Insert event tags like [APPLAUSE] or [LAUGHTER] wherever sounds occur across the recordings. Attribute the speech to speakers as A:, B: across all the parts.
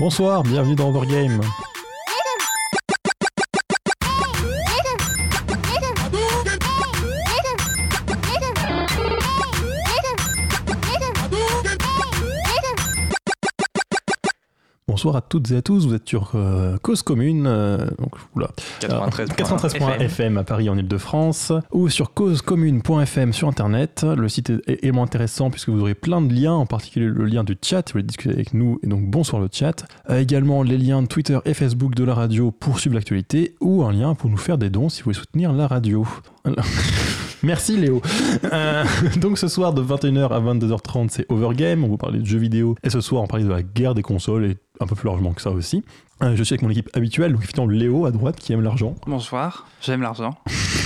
A: Bonsoir, bienvenue dans Overgame. Bonsoir à toutes et à tous, vous êtes sur euh, Cause Commune, euh, donc, oula,
B: 93.1
A: 93.1 FM à Paris en Ile-de-France, ou sur causecommune.fm sur Internet. Le site est également intéressant puisque vous aurez plein de liens, en particulier le lien du chat, si vous voulez discuter avec nous, et donc bonsoir le chat. Euh, également les liens Twitter et Facebook de la radio pour suivre l'actualité, ou un lien pour nous faire des dons si vous voulez soutenir la radio. [LAUGHS] Merci Léo. Euh, donc ce soir de 21h à 22h30 c'est Overgame, on vous parler de jeux vidéo et ce soir on parlait de la guerre des consoles et un peu plus largement que ça aussi. Euh, je suis avec mon équipe habituelle, donc effectivement Léo à droite qui aime l'argent,
C: Bonsoir, j'aime l'argent. [LAUGHS]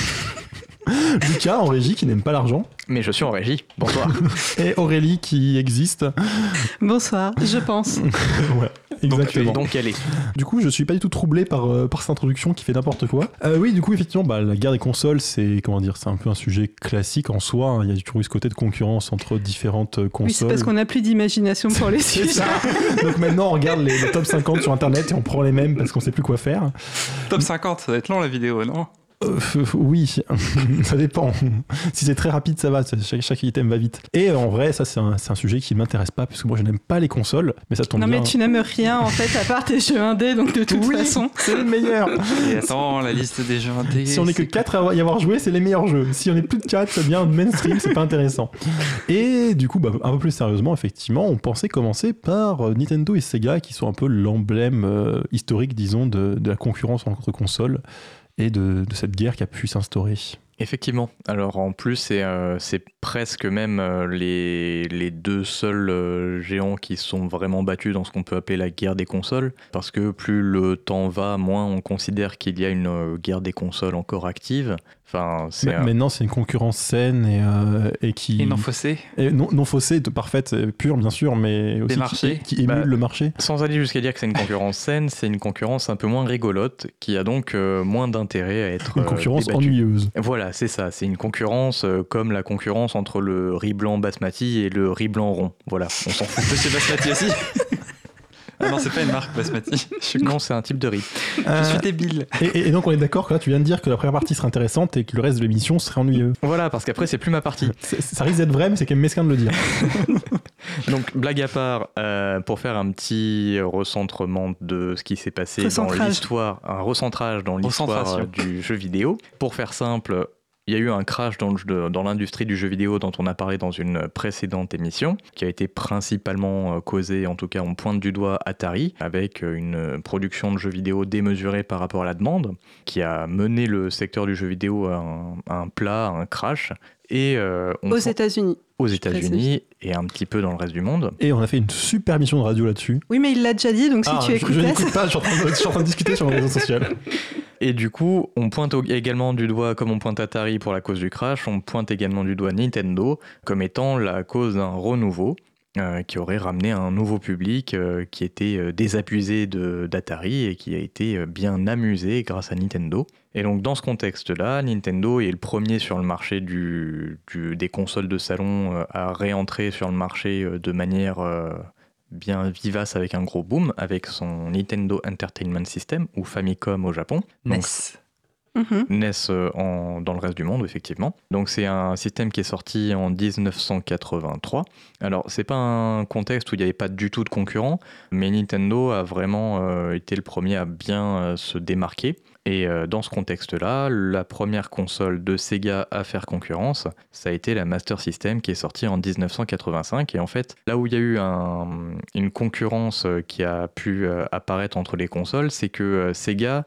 C: [LAUGHS]
A: Lucas en régie qui n'aime pas l'argent
B: Mais je suis en régie. Bonsoir. [LAUGHS]
A: et Aurélie qui existe.
D: Bonsoir, je pense. [LAUGHS]
A: ouais, exactement.
B: Donc elle est.
A: Du coup, je suis pas du tout troublé par, euh, par cette introduction qui fait n'importe quoi. Euh, oui, du coup, effectivement, bah, la guerre des consoles, c'est comment dire, c'est un peu un sujet classique en soi. hein. Il y a toujours eu ce côté de concurrence entre différentes euh, consoles.
D: Oui, c'est parce qu'on n'a plus d'imagination pour les
A: C'est
D: sujets.
A: ça. Donc maintenant, on regarde les, les top 50 sur internet et on prend les mêmes parce qu'on sait plus quoi faire.
C: Top 50, ça va être long la vidéo, non?
A: Euh, [LAUGHS] oui, [LAUGHS] ça dépend. Si c'est très rapide, ça va. Chaque, chaque item va vite. Et en vrai, ça, c'est un, sujet qui m'intéresse pas parce que moi, je n'aime pas les consoles. Mais ça tombe
D: Non
A: bien.
D: mais tu n'aimes rien en fait à part tes jeux indés donc de toute
A: Oui,
D: façon.
A: c'est le meilleur.
C: Et attends, la liste des jeux indés.
A: Si on est que
C: c'est-
A: 4 à y avoir joué, c'est les meilleurs jeux. Si on est plus de 4, c'est bien mainstream, c'est pas intéressant. Et du coup, bah, un peu plus sérieusement, effectivement, on pensait commencer par euh, Nintendo et Sega, qui sont un peu l'emblème euh, historique, disons, de, de la concurrence entre consoles et de, cette guerre qui a pu s'instaurer.
B: Effectivement. Alors en plus, c'est euh, presque même euh, les, deux seuls euh, géants qui sont vraiment battus dans ce qu'on peut appeler la guerre des consoles. Parce que plus le temps va, moins on considère qu'il y a une guerre des consoles encore active. Enfin, c'est.
A: Mais- Maintenant, c'est une concurrence saine et, euh, et qui.
C: Et non faussé.
A: et non, non faussée, de parfaite, euh, pure, bien sûr, mais aussi qui-
C: marchés.
A: qui, émule
B: Bah,
A: le marché.
B: Sans aller jusqu'à dire que c'est une concurrence saine, c'est une concurrence un peu moins rigolote, qui a donc euh, moins d'intérêt à être
A: Une concurrence ennuyeuse.
B: Voilà, c'est ça. C'est une concurrence euh, comme la concurrence entre le riz blanc basmati et le riz blanc rond. Voilà, on s'en fout.
C: Monsieur Basmati aussi [LAUGHS] Ah non, c'est pas une marque Basmati. [LAUGHS] Je
B: Non, c'est un type de riz.
C: je
A: Euh,
C: suis débile.
A: et, et donc, on est d'accord que là, tu viens de dire que la première partie serait intéressante et que le reste de l'émission serait ennuyeux.
B: Voilà, parce qu'après, c'est plus ma partie. [LAUGHS]
A: Ça risque d'être vrai, mais c'est quand même mesquin de le dire. [LAUGHS]
B: Donc, blague à part, euh, pour faire un petit recentrement de ce qui s'est passé dans
D: Recentrage.
B: l'histoire, un recentrage dans l'histoire euh, du jeu vidéo. Pour faire simple, il y a eu un crash dans, l'industrie du jeu vidéo dont on a parlé dans une précédente émission, qui a été principalement euh, causé, en tout cas on pointe du doigt Atari, avec euh, une production de jeux vidéo démesurée par rapport à la demande, qui a mené le secteur du jeu vidéo à un, à un plat, à un crash. Et euh, on
D: Aux États-Unis.
B: aux États-Unis et un petit peu dans le reste du monde.
A: Et on a fait une super mission de radio là-dessus.
D: Oui mais il l'a déjà dit donc si
A: Ah,
D: tu
A: je, je
D: écoutes
A: n'écoute pas, je suis, en train de, je suis en train de discuter sur les réseaux sociaux.
B: Et du coup, on pointe également du doigt, comme on pointe Atari pour la cause du crash, on pointe également du doigt Nintendo comme étant la cause d'un renouveau. Euh, qui aurait ramené un nouveau public euh, qui était euh, désabusé d'Atari et qui a été bien amusé grâce à Nintendo. Et donc dans ce contexte-là, Nintendo est le premier sur le marché du, des consoles de salon à réentrer sur le marché de manière bien vivace avec un gros boom, avec son Nintendo Entertainment System, ou Famicom au Japon. Donc.
D: Mhm.
B: NES euh, dans le reste du monde, effectivement. Donc c'est un système qui est sorti en 1983. Alors c'est pas un contexte où il n'y avait pas du tout de concurrents, mais Nintendo a vraiment euh, été le premier à bien euh, se démarquer. Et dans ce contexte-là, la première console de Sega à faire concurrence, ça a été la Master System qui est sortie en 1985. Et en fait, là où il y a eu un- une concurrence qui a pu apparaître entre les consoles, c'est que Sega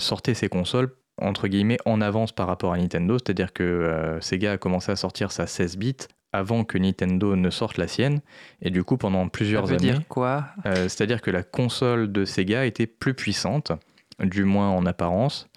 B: sortait ses consoles entre guillemets en avance par rapport à Nintendo, c'est-à-dire que euh, Sega a commencé à sortir sa 16 bits avant que Nintendo ne sorte la sienne, et du coup pendant
C: Ça
B: plusieurs
C: veut
B: années,
C: dire quoi?
B: euh, c'est-à-dire que la console de Sega était plus puissante, du moins en apparence,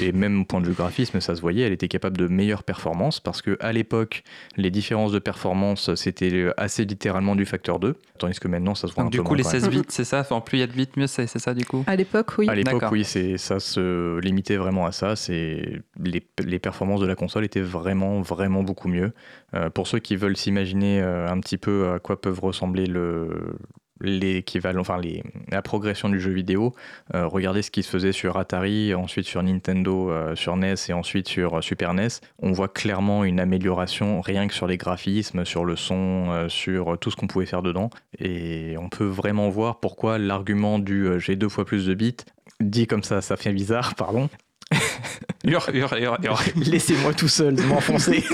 B: et même au point de vue graphisme, ça se voyait, elle était capable de meilleures performances, parce que à l'époque, les différences de performance, c'était assez littéralement du facteur 2, tandis que maintenant, ça se voit
C: Donc
B: un
C: du
B: peu
C: coup,
B: moins
C: les
B: quand même.
C: 16 bits, c'est ça? Enfin, plus il y a de bits, mieux c'est c'est ça du coup?
D: À l'époque oui.
B: À l'époque, oui, c'est ça se limitait vraiment à ça. C'est les, les performances de la console étaient vraiment, vraiment beaucoup mieux. Euh, pour ceux qui veulent s'imaginer euh, un petit peu à quoi peuvent ressembler le, l'équivalent, enfin la progression du jeu vidéo. Euh, regardez ce qui se faisait sur Atari, ensuite sur Nintendo, euh, sur NES et ensuite sur Super NES. On voit clairement une amélioration rien que sur les graphismes, sur le son, euh, sur tout ce qu'on pouvait faire dedans. Et on peut vraiment voir pourquoi l'argument du j'ai deux fois plus de bits, dit comme ça, ça fait bizarre, pardon, [LAUGHS] [LAUGHS] Laissez-moi tout seul m'enfoncer.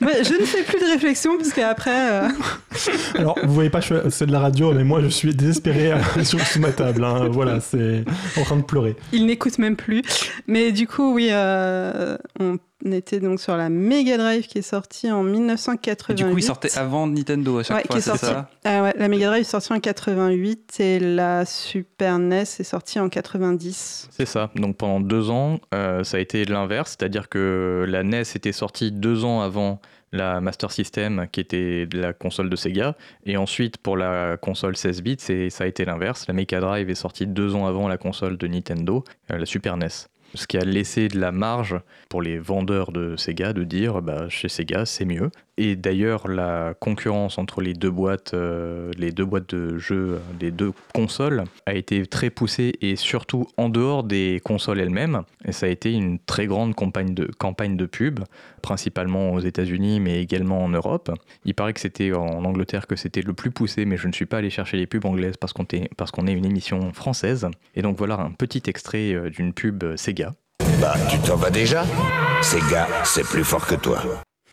D: Moi, je ne fais plus de réflexion parce qu'après. euh, [LAUGHS]
A: Alors, vous voyez pas, c'est de la radio, mais moi, je suis désespéré euh, [LAUGHS] sur, sous ma table. hein. Voilà, c'est en train de pleurer.
D: il n'écoute même plus. Mais du coup, oui, euh, on était donc sur la Mega Drive qui est sortie en 1988.
C: Du coup, il sortait avant Nintendo à chaque
D: Ouais,
C: fois, c'est
D: sorti.
C: ça?
D: Ah ouais, la Mega Drive est sortie en 88 et la Super NES est sortie en 90.
B: C'est ça. Donc pendant deux ans, euh, ça a été l'inverse, c'est-à-dire que la NES était sortie deux ans avant la Master System, qui était la console de Sega, et ensuite pour la console 16 bits, c'est- ça a été l'inverse. La Mega Drive est sortie deux ans avant la console de Nintendo, euh, la Super NES. Ce qui a laissé de la marge pour les vendeurs de Sega de dire bah, chez Sega c'est mieux. Et d'ailleurs la concurrence entre les deux boîtes, euh, les deux boîtes de jeux, les deux consoles a été très poussée et surtout en dehors des consoles elles-mêmes. Et ça a été une très grande campagne de, campagne de pub, principalement aux États-Unis mais également en Europe. Il paraît que c'était en Angleterre que c'était le plus poussé, mais je ne suis pas allé chercher les pubs anglaises parce qu'on est, parce qu'on est une émission française. Et donc voilà un petit extrait euh, d'une pub euh, Sega.
E: Bah, tu t'en vas déjà? Sega, c'est plus fort que toi.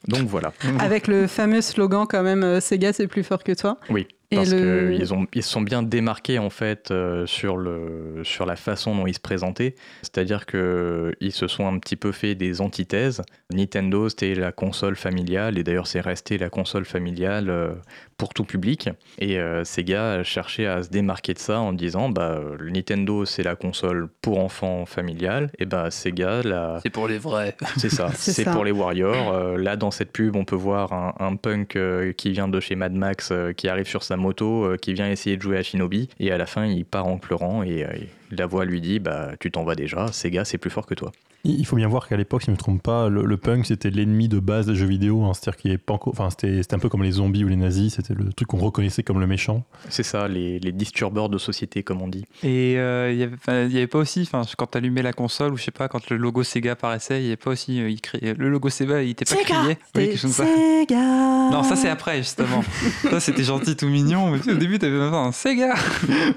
B: Donc voilà.
D: Avec le fameux slogan quand même euh, Sega c'est plus fort que toi.
B: Oui.
D: Et
B: Parce
D: le-
B: qu'ils ils se sont bien démarqués en fait euh, sur, le, sur la façon dont ils se présentaient. C'est-à-dire qu'ils se sont un petit peu fait des antithèses. Nintendo, c'était la console familiale, et d'ailleurs c'est resté la console familiale euh, pour tout public. Et euh, Sega cherchait à se démarquer de ça en disant bah, euh, le Nintendo c'est la console pour enfants familiale, et bah Sega, la,
C: C'est pour les vrais.
B: c'est ça, [LAUGHS]
D: C'est
B: pour les Warriors. Euh, là, dans cette pub, on peut voir un, un punk euh, qui vient de chez Mad Max, euh, qui arrive sur sa moto, euh, qui vient essayer de jouer à Shinobi, et à la fin, il part en pleurant, et, euh, la voix lui dit bah, Tu t'en vas déjà, Sega, c'est plus fort que toi.
A: Il faut bien voir qu'à l'époque, si je ne me trompe pas, le, le punk c'était l'ennemi de base des jeux vidéo. hein. C'est-à-dire qu'il pas encore. Enfin, c'était c'était un peu comme les zombies ou les nazis. C'était le truc qu'on reconnaissait comme le méchant.
B: C'est ça, les, les disturbeurs de société, comme on dit.
C: Et euh, il y avait- enfin, il y avait pas aussi, quand t'allumais la console ou je sais pas, quand le logo Sega apparaissait, il y avait pas aussi, euh, il criait- le logo Sega, il était pas crié. Oui.
D: Sega
C: Non, ça c'est après justement. [LAUGHS] ça c'était gentil, tout mignon. Mais tu sais, au début t'avais même pas un Sega. [LAUGHS]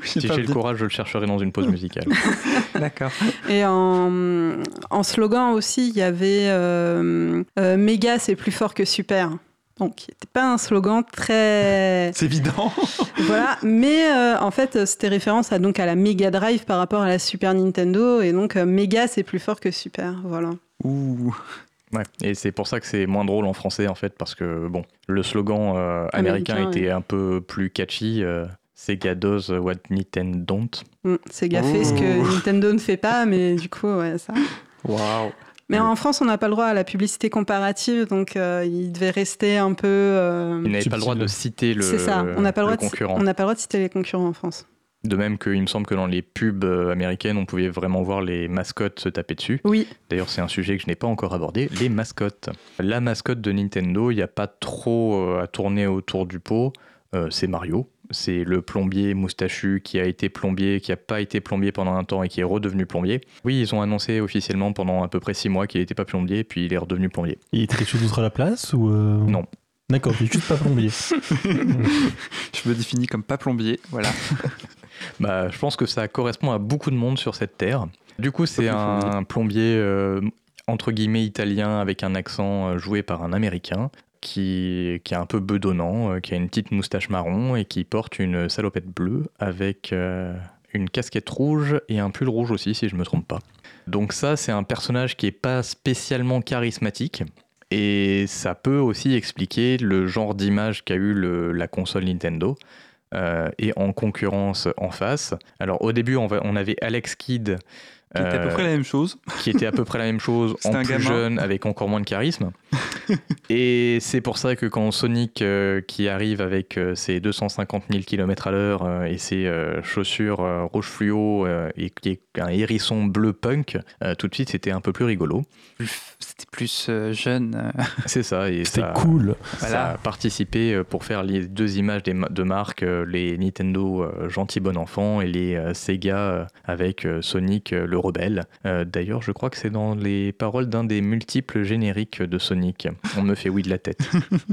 B: Si j'ai le courage, je le chercherai dans une pause musicale. [LAUGHS]
C: D'accord.
D: Et en, en slogan aussi, il y avait euh, euh, Méga, c'est plus fort que Super. Donc, n'était pas un slogan très. [LAUGHS]
C: C'est évident. [LAUGHS]
D: voilà, mais euh, en fait, c'était référence à, donc, à la Mega Drive par rapport à la Super Nintendo. Et donc, euh, Méga, c'est plus fort que Super. Voilà.
C: Ouh.
B: Ouais, et c'est pour ça que c'est moins drôle en français en fait, parce que bon, le slogan euh, américain,
D: Américain,
B: était un peu plus catchy. euh, Sega does what Nintendo don't.
D: Mm, Sega fait ce que. Nintendo ne fait pas, mais du coup, ouais, ça.
C: Waouh.
D: Mais en France, on n'a pas le droit à la publicité comparative, donc euh, il devait rester un peu. euh,
B: Il n'avait pas le droit de citer le,
D: C'est ça, on n'a pas, le
B: le
D: droit de-
B: concurrent.
D: on n'a pas le droit de citer les concurrents en France.
B: De même qu'il me semble que dans les pubs euh, américaines, on pouvait vraiment voir les mascottes se taper dessus.
D: Oui,
B: D'ailleurs, c'est un sujet que je n'ai pas encore abordé, les mascottes. La mascotte de Nintendo, il n'y a pas trop à tourner autour du pot. Euh, c'est Mario. C'est le plombier moustachu qui a été plombier, qui n'a pas été plombier pendant un temps et qui est redevenu plombier. Oui, ils ont annoncé officiellement pendant à peu près six mois qu'il n'était pas plombier, puis il est redevenu plombier.
A: Il était quelque chose d'autre à la place ou euh,
B: Non.
A: D'accord, il est juste pas plombier. [LAUGHS] [LAUGHS]
C: Je me définis comme pas plombier. Voilà. [LAUGHS]
B: Bah, je pense que ça correspond à beaucoup de monde sur cette terre. Du coup, c'est un plombier euh, entre guillemets italien avec un accent euh, joué par un américain qui, est un peu bedonnant, euh, qui a une petite moustache marron et qui porte une salopette bleue avec euh, une casquette rouge et un pull rouge aussi, si je me trompe pas. Donc ça, c'est un personnage qui est pas spécialement charismatique. Et ça peut aussi expliquer le genre d'image qu'a eu la console Nintendo. euh, et en concurrence en face. Alors au début, on avait Alex Kidd,
C: Qui était à peu
B: euh,
C: près la même chose.
B: qui était à peu près la même chose, [LAUGHS]
C: C'était
B: en
C: un
B: plus
C: gamin.
B: jeune, avec encore moins de charisme. [LAUGHS] Et c'est pour ça que quand Sonic, euh, qui arrive avec euh, ses 250 000 km à l'heure euh, et ses euh, chaussures euh, rouge fluo euh, et qui est un hérisson bleu punk, euh, tout de suite c'était un peu plus rigolo.
C: C'était plus euh, jeune. euh, [LAUGHS]
B: C'est ça. Et
A: C'était
B: ça,
A: cool.
B: ça
C: Voilà.
B: a participé euh, pour faire les deux images des de marque, euh, les Nintendo gentil bon enfant et les Sega avec Sonic le rebelle. D'ailleurs, je crois que c'est dans les paroles d'un des multiples génériques de Sonic. On me fait oui de la tête.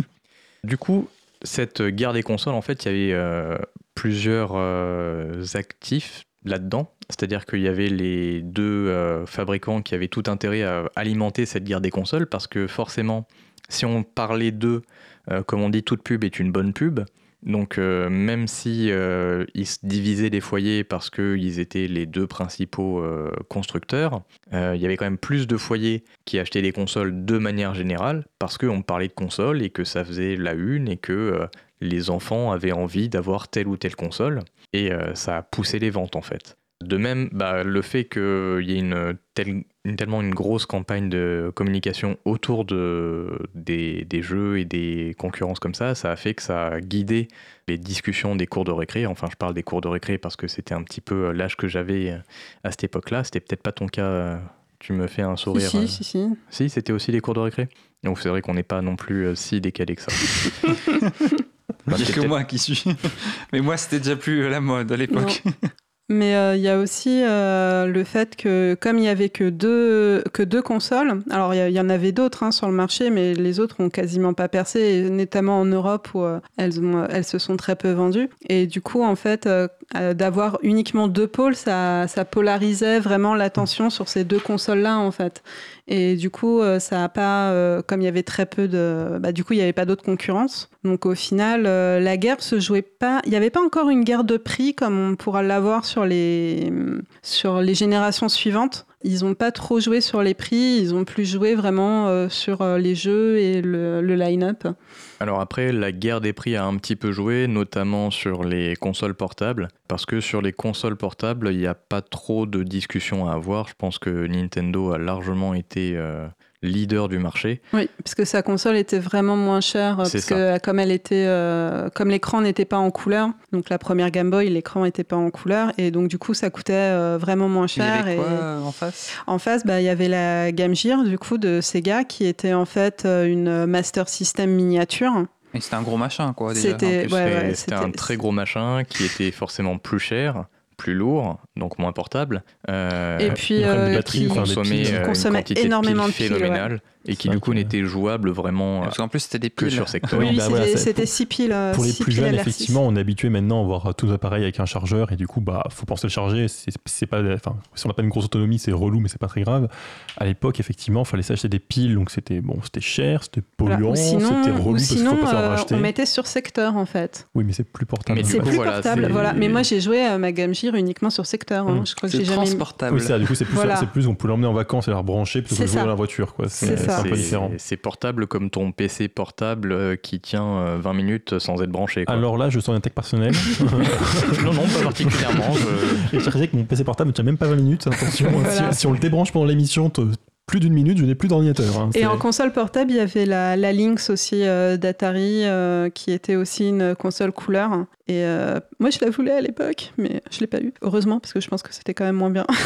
B: [LAUGHS] du coup, cette guerre des consoles, en fait, il y avait euh, plusieurs euh, actifs là-dedans. C'est-à-dire qu'il y avait les deux euh, fabricants qui avaient tout intérêt à alimenter cette guerre des consoles parce que forcément, si on parlait d'eux, euh, comme on dit, toute pub est une bonne pub. Donc euh, même si ils se divisaient les foyers parce qu'ils étaient les deux principaux constructeurs, il y avait quand même plus de foyers qui achetaient des consoles de manière générale parce qu'on parlait de consoles et que ça faisait la une et que les enfants avaient envie d'avoir telle ou telle console et ça a poussé les ventes en fait. De même, bah, le fait qu'il y ait une, telle- une- tellement une grosse campagne de communication autour de, des, des jeux et des concurrences comme ça, ça a fait que ça a guidé les discussions des cours de récré. Enfin, je parle des cours de récré parce que c'était un petit peu l'âge que j'avais à cette époque-là. C'était peut-être pas ton cas. euh, Tu me fais un sourire. euh.
D: si, si, si.
B: Si, c'était aussi les cours de récré. Donc c'est vrai qu'on n'est pas non plus euh, si décalé que ça. [LAUGHS] Bah,
C: Il n'y a
B: c'est
C: que moi qui suis. [LAUGHS] Mais moi, c'était déjà plus la mode à l'époque. [LAUGHS]
D: Mais euh, il y a aussi euh, le fait que comme il y avait que deux, que deux consoles, alors il y, en avait d'autres hein, sur le marché, mais les autres ont quasiment pas percé, notamment en Europe où euh, elles, ont- elles se sont très peu vendues. Et du coup, en fait, euh, d'avoir uniquement deux pôles, ça, ça polarisait vraiment l'attention sur ces deux consoles-là, en fait. Et du coup, euh, ça a pas, euh, comme il y avait très peu de, bah, du coup, il n'y avait pas d'autre concurrence. Donc au final, euh, la guerre se jouait pas. Il n'y avait pas encore une guerre de prix comme on pourra l'avoir sur les sur les générations suivantes. Ils n'ont pas trop joué sur les prix. Ils ont plus joué vraiment sur les jeux et le line-up.
B: Alors après, la guerre des prix a un petit peu joué, notamment sur les consoles portables, parce que sur les consoles portables, il n'y a pas trop de discussion à avoir. Je pense que Nintendo a largement été euh, leader du marché.
D: Oui, parce que sa console était vraiment moins chère, euh, parce que comme elle était, euh, comme l'écran n'était pas en couleur, donc la première Game Boy, l'écran n'était pas en couleur, et donc du coup ça coûtait euh, vraiment moins
C: Il y
D: cher.
C: avait quoi
D: et...
C: euh, en face?
D: En face, bah, il y avait la Game Gear du coup de Sega qui était en fait euh, une Master System miniature.
C: Et C'était un gros machin, quoi. Déjà.
D: C'était- ouais,
B: un très gros machin qui était forcément plus cher, plus lourd, donc moins portable. euh,
D: et puis
A: une
D: euh,
A: batterie,
D: qui,
B: consommait, une
D: consommait énormément
B: de piles,
D: ouais.
B: Et qui du coup
A: que-
B: n'était jouable vraiment euh,
C: Parce qu'en plus, c'était des
B: que
C: piles.
B: sur secteur.
D: Oui, oui,
A: bah
D: c'était
A: voilà, c'est-
D: c'était 6 piles. euh,
A: Pour les plus jeunes,
D: LR6.
A: effectivement, on est habitué maintenant à voir tous les appareils avec un chargeur et du coup, bah, faut penser le charger. C'est c'est pas, enfin, si on n'a pas une grosse autonomie, c'est relou, mais c'est pas très grave. À l'époque, effectivement, il fallait s'acheter des piles, donc c'était bon, c'était cher, c'était
D: Voilà.
A: polluant,
D: sinon,
A: c'était relou
D: ou
A: parce qu'il
D: sinon
A: faut pas savoir
D: euh,
A: racheter.
D: on mettait sur secteur en fait.
A: Oui, mais c'est plus portable.
D: C'est plus
B: voilà,
D: portable,
B: c'est-
D: voilà. Mais moi j'ai joué à ma Game Gear uniquement sur secteur. hein.
A: Mm.
D: Je crois que
C: C'est
D: j'ai jamais.
C: transportable.
A: Oui, ça, du coup, c'est plus,
D: Voilà.
A: c'est plus on peut l'emmener en vacances et la rebrancher plutôt que
D: C'est
A: jouer dans la voiture. quoi.
D: C'est
A: C'est
D: ça.
A: C'est un peu différent.
B: C'est portable comme ton PC portable euh, qui tient euh, 20 minutes sans être branché. quoi.
A: Alors là, je sens un tech personnel. [LAUGHS]
B: non, non, pas particulièrement. je-
A: et je disais que mon PC portable ne tient même pas 20 minutes. Attention,
D: Voilà.
A: si, si on le débranche pendant l'émission, plus d'une minute, je n'ai plus d'ordinateur. hein.
D: Et en console portable, il y avait la, la Lynx aussi euh, d'Atari, euh, qui était aussi une console couleur. Et euh, moi, je la voulais à l'époque, mais je l'ai pas eu. Heureusement, parce que je pense que c'était quand même moins bien. [LAUGHS]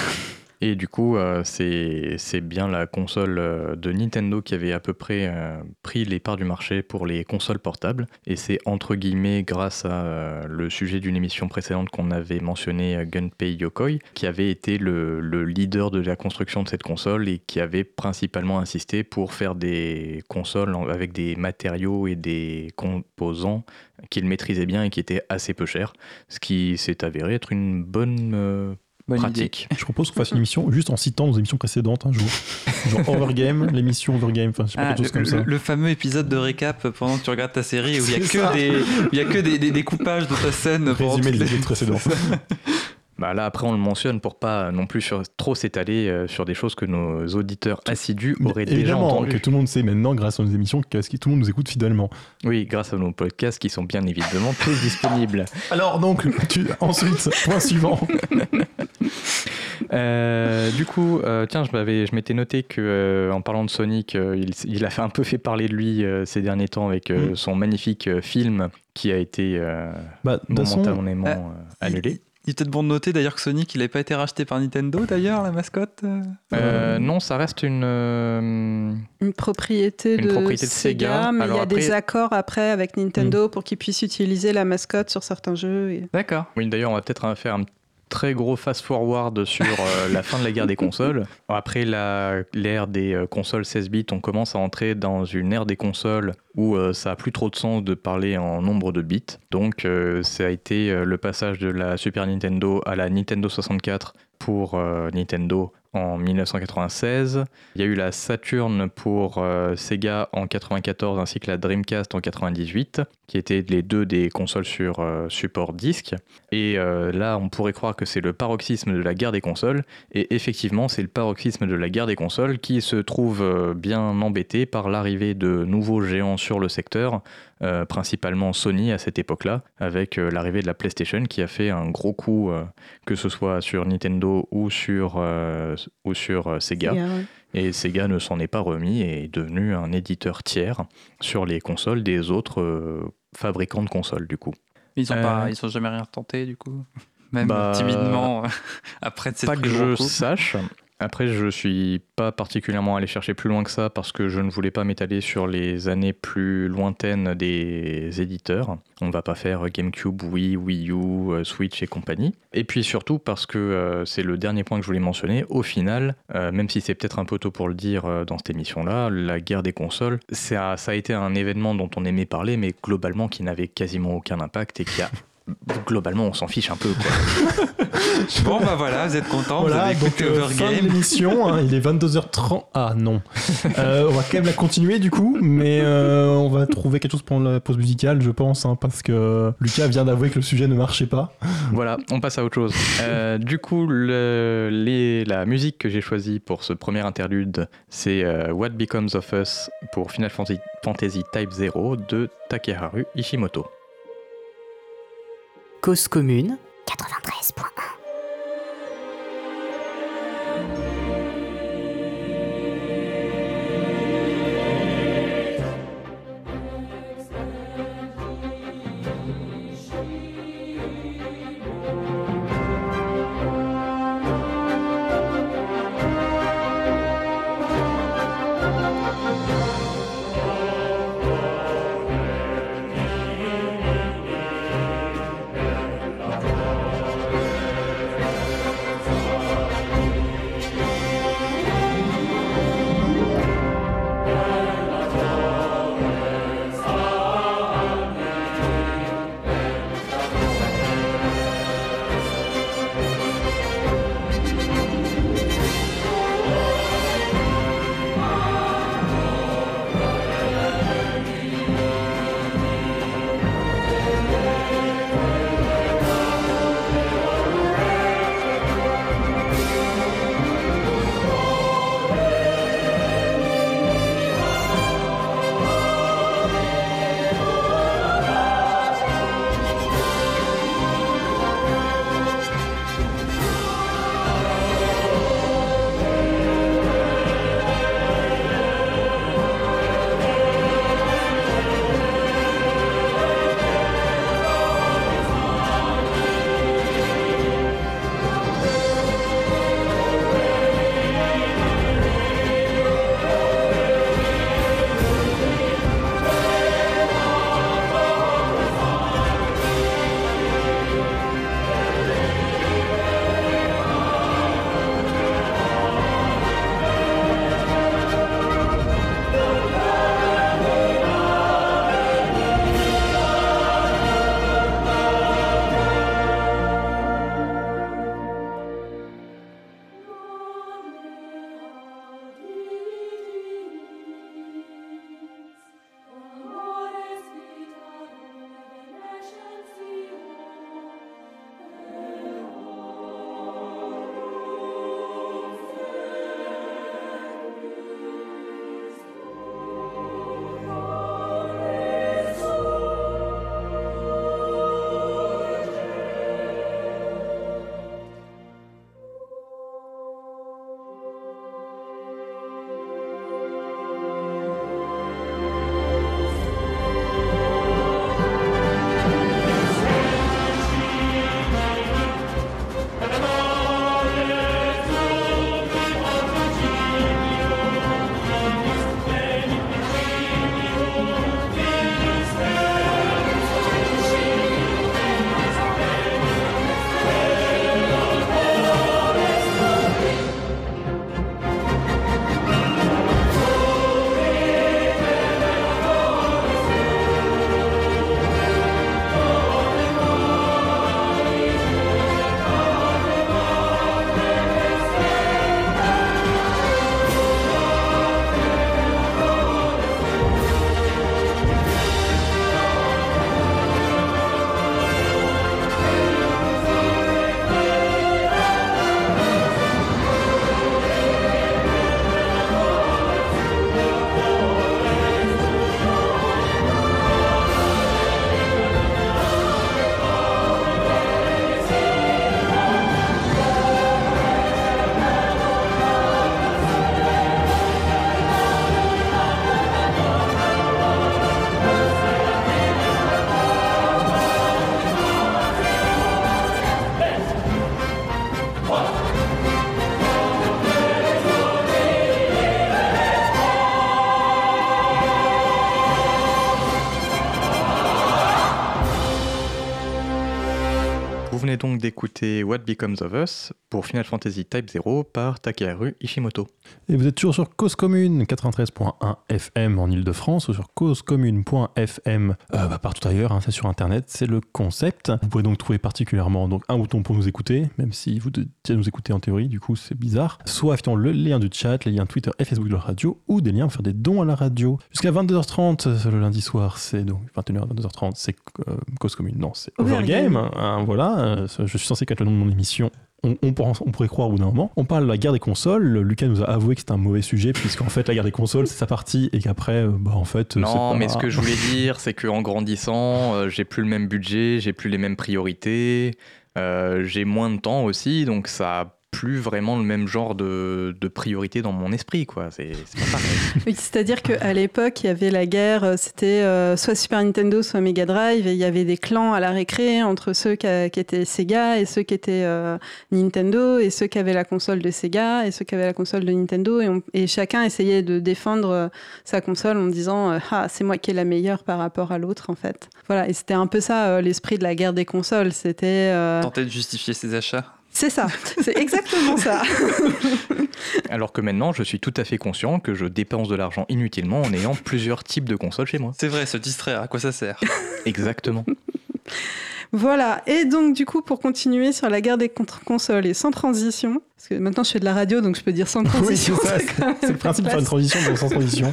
B: Et du coup, euh, c'est bien la console euh, de Nintendo qui avait à peu près euh, pris les parts du marché pour les consoles portables. Et c'est entre guillemets grâce à le sujet d'une émission précédente qu'on avait mentionné, Gunpei Yokoi, qui avait été le, le leader de la construction de cette console et qui avait principalement insisté pour faire des consoles avec des matériaux et des composants qu'il maîtrisait bien et qui étaient assez peu chers. Ce qui s'est avéré être une bonne
C: Bonne
B: pratique.
A: Je propose qu'on fasse une émission juste en citant nos émissions précédentes un jour. Genre Overgame, [LAUGHS] l'émission Overgame, enfin, je sais pas,
C: Ah,
A: quelque chose comme
C: le,
A: ça.
C: le fameux épisode de récap pendant que tu regardes ta série où il y a que des où il y a que des, des découpages de ta scène pendant
A: Résumé
C: les-
A: épisodes précédents. [LAUGHS]
B: Bah là, après, on le mentionne pour pas non plus sur- trop s'étaler euh, sur des choses que nos auditeurs assidus auraient déjà
A: Évidemment, que
B: entendues.
A: tout le monde sait maintenant, grâce à nos émissions, que que tout le monde nous écoute fidèlement.
B: Oui, grâce à nos podcasts qui sont bien évidemment tous disponibles.
A: Alors donc, tu- ensuite, point suivant. [LAUGHS]
B: Euh, du coup, euh, tiens, je m'avais, je m'étais noté que euh, en parlant de Sonic, il, il, a fait un peu fait parler de lui ces derniers temps avec mm. son magnifique film qui a été
A: bah,
B: momentanément annulé.
C: Il est peut-être bon de noter d'ailleurs que Sonic, il n'avait pas été racheté par Nintendo d'ailleurs, la mascotte
B: Non, ça reste une...
D: Une propriété, de, Sega, mais il y a des accords après avec Nintendo mm. pour qu'ils puissent utiliser la mascotte sur certains jeux.
C: D'accord.
B: Oui, d'ailleurs, on va peut-être faire un très gros fast-forward sur euh, la fin de la guerre des consoles. [LAUGHS] Après l'ère des euh, consoles 16 bits, on commence à entrer dans une ère des consoles où euh, ça a plus trop de sens de parler en nombre de bits. Donc ça a été le passage de la Super Nintendo à la Nintendo 64 pour Nintendo en 1996. Il y a eu la Saturn pour euh, Sega en 94 ainsi que la Dreamcast en 98, qui étaient les deux des consoles sur euh, support disque. Et euh, là, on pourrait croire que c'est le paroxysme de la guerre des consoles. Et effectivement, c'est le paroxysme de la guerre des consoles qui se trouve bien embêté par l'arrivée de nouveaux géants sur le secteur, euh, principalement Sony à cette époque-là, avec euh, l'arrivée de la PlayStation qui a fait un gros coup, euh, que ce soit sur Nintendo ou sur, ou sur Sega. Et Sega ne s'en est pas remis et est devenu un éditeur tiers sur les consoles des autres fabricants de consoles, du coup.
C: Ils n'ont pas, ils jamais rien tenté, du coup? Même bah, timidement, [LAUGHS] après cette
B: Pas que je sache. Après, je suis pas particulièrement allé chercher plus loin que ça parce que je ne voulais pas m'étaler sur les années plus lointaines des éditeurs. On va pas faire GameCube, Wii, Wii U, euh, Switch et compagnie. Et puis surtout parce que euh, c'est le dernier point que je voulais mentionner. Au final, euh, même si c'est peut-être un peu tôt pour le dire dans cette émission-là, la guerre des consoles, ça, ça a été un événement dont on aimait parler, mais globalement qui n'avait quasiment aucun impact et qui a [LAUGHS] globalement, on s'en fiche un peu. Quoi. [LAUGHS]
C: bon, bah voilà, vous êtes content.
A: Voilà,
C: vous avez donc
A: euh, fin de l'émission. Hein, il est 22h30. Ah non. [LAUGHS] Euh, on va quand même la continuer du coup, mais euh, on va trouver quelque chose pour la pause musicale, je pense, hein, parce que Lucas vient d'avouer que le sujet ne marchait pas.
B: Voilà, on passe à autre chose. Euh, du coup, le, les, la musique que j'ai choisie pour ce premier interlude, c'est euh, What Becomes of Us pour Final Fantasy Type 0 de Takeharu Ishimoto.
F: Cause commune. 93.1
B: donc d'écouter What Becomes of Us pour Final Fantasy Type 0 par Takeharu Ishimoto.
A: Et vous êtes toujours sur Cause Commune 93.1 FM en Ile-de-France ou sur causecommune.fm euh, bah, partout ailleurs, hein, c'est sur internet, c'est le concept. Vous pouvez donc trouver particulièrement donc, un bouton pour nous écouter, même si vous devez nous écouter en théorie, du coup c'est bizarre. Soit effectivement le lien du chat, les liens Twitter et Facebook de la radio, ou des liens pour faire des dons à la radio. Jusqu'à 22h30 euh, le lundi soir, c'est donc 21h 22h30, c'est euh, Cause Commune. Non, c'est Overgame. Hein, voilà, euh, je suis censé être le nom de mon émission on, on, pourrait croire au bout d'un moment. On parle de la guerre des consoles. Lucas nous a avoué que c'était un mauvais sujet, puisqu'en fait, la guerre des consoles, c'est sa partie, et qu'après, euh, bah, en fait.
B: Non, mais ce que je voulais [LAUGHS] dire, c'est qu'en grandissant, euh, j'ai plus le même budget, j'ai plus les mêmes priorités, euh, j'ai moins de temps aussi, donc ça plus vraiment le même genre de, de priorité dans mon esprit, quoi. C'est pas pareil. [LAUGHS]
D: Oui, c'est-à-dire qu'à l'époque, il y avait la guerre, euh, c'était euh, soit Super Nintendo, soit Mega Drive, et il y avait des clans à la récré entre ceux qui, qui étaient Sega et ceux qui étaient euh, Nintendo, et ceux qui avaient la console de Sega et ceux qui avaient la console de Nintendo, et, on, et chacun essayait de défendre euh, sa console en disant euh, ah c'est moi qui est la meilleure par rapport à l'autre en fait. Voilà, et c'était un peu ça euh, l'esprit de la guerre des consoles, c'était
C: tenter de justifier ses achats.
D: C'est ça, c'est exactement ça. [LAUGHS]
B: Alors que maintenant, je suis tout à fait conscient que je dépense de l'argent inutilement en ayant plusieurs types de consoles chez moi.
C: C'est vrai, se distraire, à quoi ça sert? [LAUGHS]
B: Exactement.
D: Voilà, et donc du coup, pour continuer sur la guerre des consoles et sans transition, parce que maintenant je fais de la radio, donc je peux dire sans transition.
A: oui, c'est le principe de faire une transition, donc sans transition.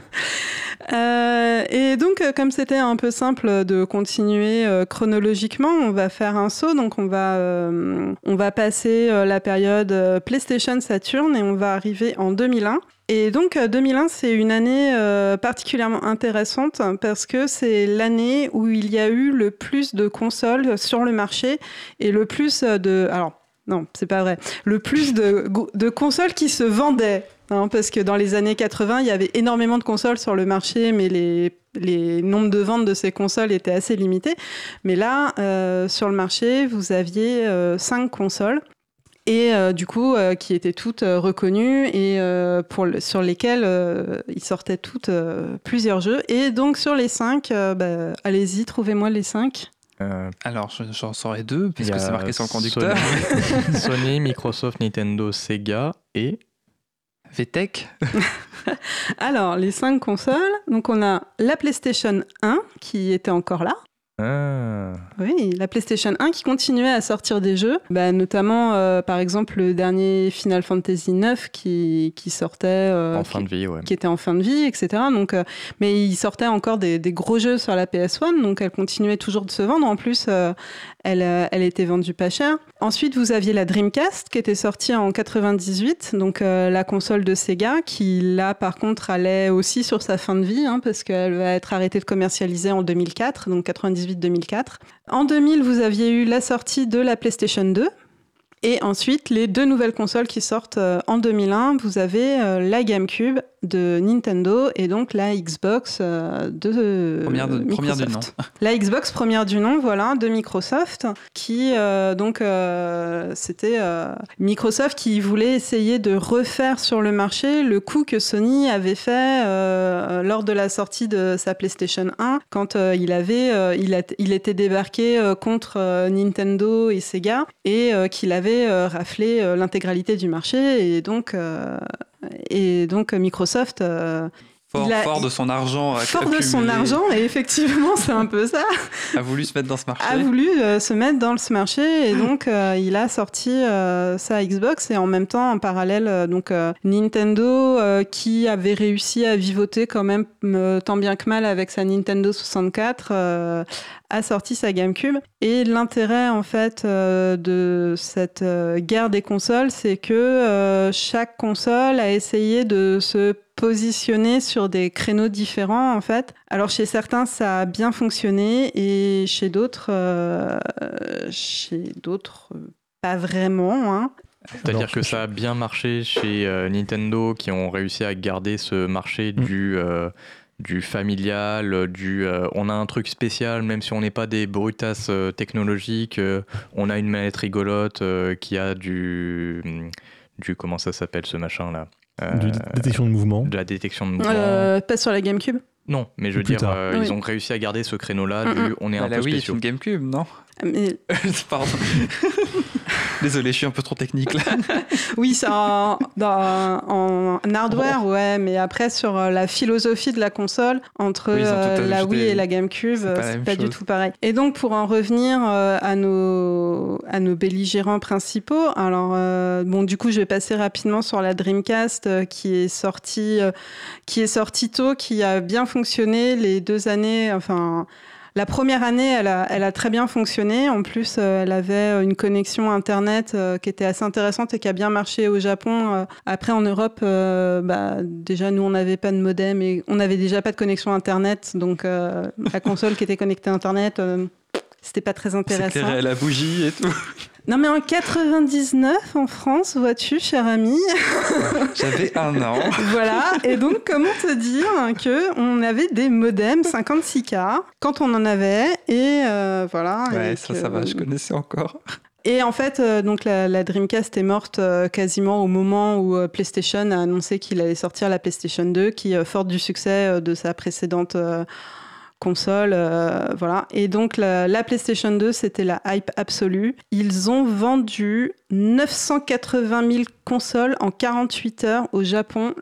A: [LAUGHS]
D: Euh, et donc, euh, comme c'était un peu simple de continuer euh, chronologiquement, on va faire un saut. Donc, on va, on va passer la période PlayStation Saturn et on va arriver en 2001. Et donc 2001, c'est une année particulièrement intéressante parce que c'est l'année où il y a eu le plus de consoles sur le marché et le plus de... Alors, non, c'est pas vrai. Le plus de, de consoles qui se vendaient. Hein, parce que dans les années 80, il y avait énormément de consoles sur le marché, mais les, les nombres de ventes de ces consoles étaient assez limités. Mais là, euh, sur le marché, vous aviez euh, 5 consoles et euh, du coup euh, qui étaient toutes euh, reconnues et euh, pour le, sur lesquelles euh, ils sortaient toutes euh, plusieurs jeux. Et donc sur les 5, bah, allez-y, trouvez-moi les 5.
B: Euh,
C: Alors, je- j'en saurais deux, puisque
B: a
C: c'est marqué sur le conducteur.
B: Sony, [LAUGHS] Sony, Microsoft, Nintendo, Sega et
C: VTech [LAUGHS]
D: Alors, les 5 consoles, donc on a la PlayStation 1 qui était encore là.
B: Ah,
D: Oui, la PlayStation 1 qui continuait à sortir des jeux, bah, notamment euh, par exemple le dernier Final Fantasy 9 qui, qui sortait, euh,
B: en fin
D: qui,
B: de vie, ouais.
D: qui était en fin de vie, etc. Donc, euh, mais il sortait encore des, des gros jeux sur la PS1, donc elle continuait toujours de se vendre. En plus, euh, elle, elle était vendue pas cher. Ensuite, vous aviez la Dreamcast qui était sortie en 98, donc euh, la console de Sega, qui là par contre allait aussi sur sa fin de vie, hein, parce qu'elle va être arrêtée de commercialiser en 2004, donc 98-2004. En 2000, vous aviez eu la sortie de la PlayStation 2. Et ensuite, les deux nouvelles consoles qui sortent euh, en 2001, vous avez euh, la GameCube de Nintendo et donc la Xbox euh, de
C: Première de- première du
D: Microsoft. [LAUGHS] La Xbox première du nom, voilà, de Microsoft, qui euh, donc euh, c'était euh, Microsoft qui voulait essayer de refaire sur le marché le coup que Sony avait fait euh, lors de la sortie de sa PlayStation 1, quand il avait, euh, il, a- il était débarqué contre Nintendo et Sega et qu'il avait raflé l'intégralité du marché et donc euh, et donc Microsoft euh,
C: Fort,
D: Il a-
C: fort de son argent.
D: fort de son argent et effectivement c'est un peu ça
C: A voulu se mettre dans ce marché.
D: a voulu euh, se mettre dans ce marché et donc euh, il a sorti euh, sa Xbox et en même temps en parallèle donc Nintendo qui avait réussi à vivoter quand même tant bien que mal avec sa Nintendo 64 euh, a sorti sa GameCube et l'intérêt en fait de cette guerre des consoles c'est que chaque console a essayé de se positionner sur des créneaux différents en fait. Alors chez certains ça a bien fonctionné et chez d'autres euh, chez d'autres pas vraiment hein.
B: C'est-à-dire que ça a bien marché chez euh, Nintendo qui ont réussi à garder ce marché
A: Mm.
B: du, euh, du familial, du euh, on a un truc spécial même si on n'est pas des brutasses euh, technologiques, euh, on a une manette rigolote euh, qui a du, du comment ça s'appelle ce machin là
A: Du détection de mouvement.
B: de la détection de mouvement.
D: Euh, pas sur la GameCube?
B: Non, mais je veux dire, euh,
D: Oui.
B: ils ont réussi à garder ce créneau-là
D: Mm,
B: du on est
C: Bah,
B: un
C: la
B: peu
C: est
B: spéciaux.
C: une GameCube, non?
D: Mais [LAUGHS]
C: Pardon. [LAUGHS] Désolé, je suis un peu trop technique là. [LAUGHS]
D: oui, c'est en, en hardware, ouais, mais après sur euh, la philosophie de la console, entre
C: Oui,
D: euh, la. Wii et la GameCube,
C: C'est pas
D: du tout pareil. Et donc pour en revenir euh, à nos à nos belligérants principaux, alors euh, bon, du coup, je vais passer rapidement sur la Dreamcast qui est sortie qui est sortie tôt, qui a bien fonctionné les deux années, enfin. La première année, elle a, elle a très bien fonctionné. En plus, euh, elle avait une connexion Internet euh, qui était assez intéressante et qui a bien marché au Japon. Euh, après, en Europe, euh, bah, déjà, nous, on n'avait pas de modem et on n'avait déjà pas de connexion Internet. Donc, euh, la console qui était connectée à Internet, euh, c'était pas très intéressant.
C: À la bougie et tout. [LAUGHS]
D: Non, mais en 99, en France, vois-tu, cher ami, [LAUGHS]
C: J'avais un an.
D: voilà. Et donc, comment te dire que on avait des modems 56K quand on en avait et euh, voilà.
C: Ouais,
D: et
C: ça,
D: que-
C: ça va, je connaissais encore.
D: Et en fait, euh, donc la, la Dreamcast est morte euh, quasiment au moment où euh, PlayStation a annoncé qu'il allait sortir la PlayStation 2, qui, forte du succès de sa précédente console, euh, voilà. Et donc la, la PlayStation 2, c'était la hype absolue. Ils ont vendu 980 000 consoles en 48 heures au Japon.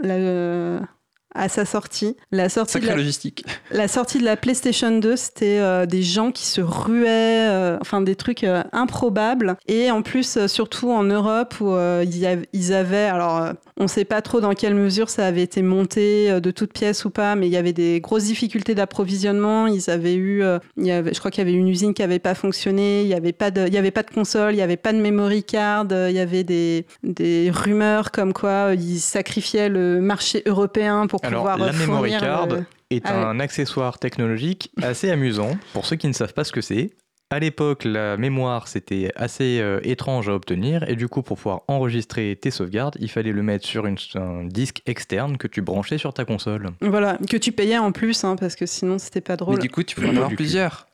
D: À sa sortie. La sortie, de la,
C: logistique.
D: la sortie de la PlayStation 2, c'était euh, des gens qui se ruaient, euh, enfin des trucs euh, improbables. Et en plus, surtout en Europe, où ils avaient, alors on ne sait pas trop dans quelle mesure ça avait été monté de toutes pièces ou pas, mais il y avait des grosses difficultés d'approvisionnement. Ils avaient eu, il y avait, je crois qu'il y avait une usine qui n'avait pas fonctionné, il n'y avait, pas de- il y avait pas de console, il n'y avait pas de memory card, il y avait des, des rumeurs comme quoi ils sacrifiaient le marché européen pour
B: Alors,
D: pouvoir
B: la
D: euh,
B: memory card
D: euh,
B: est
D: Ah
B: un accessoire technologique assez amusant pour ceux qui ne savent pas ce que c'est. À l'époque, la mémoire, c'était assez euh, étrange à obtenir, et du coup, pour pouvoir enregistrer tes sauvegardes, il fallait le mettre sur une- un disque externe que tu branchais sur ta console.
D: Voilà, que tu payais en plus, hein, parce que sinon c'était pas
C: Mais
D: drôle.
C: du coup, tu pouvais en avoir plusieurs.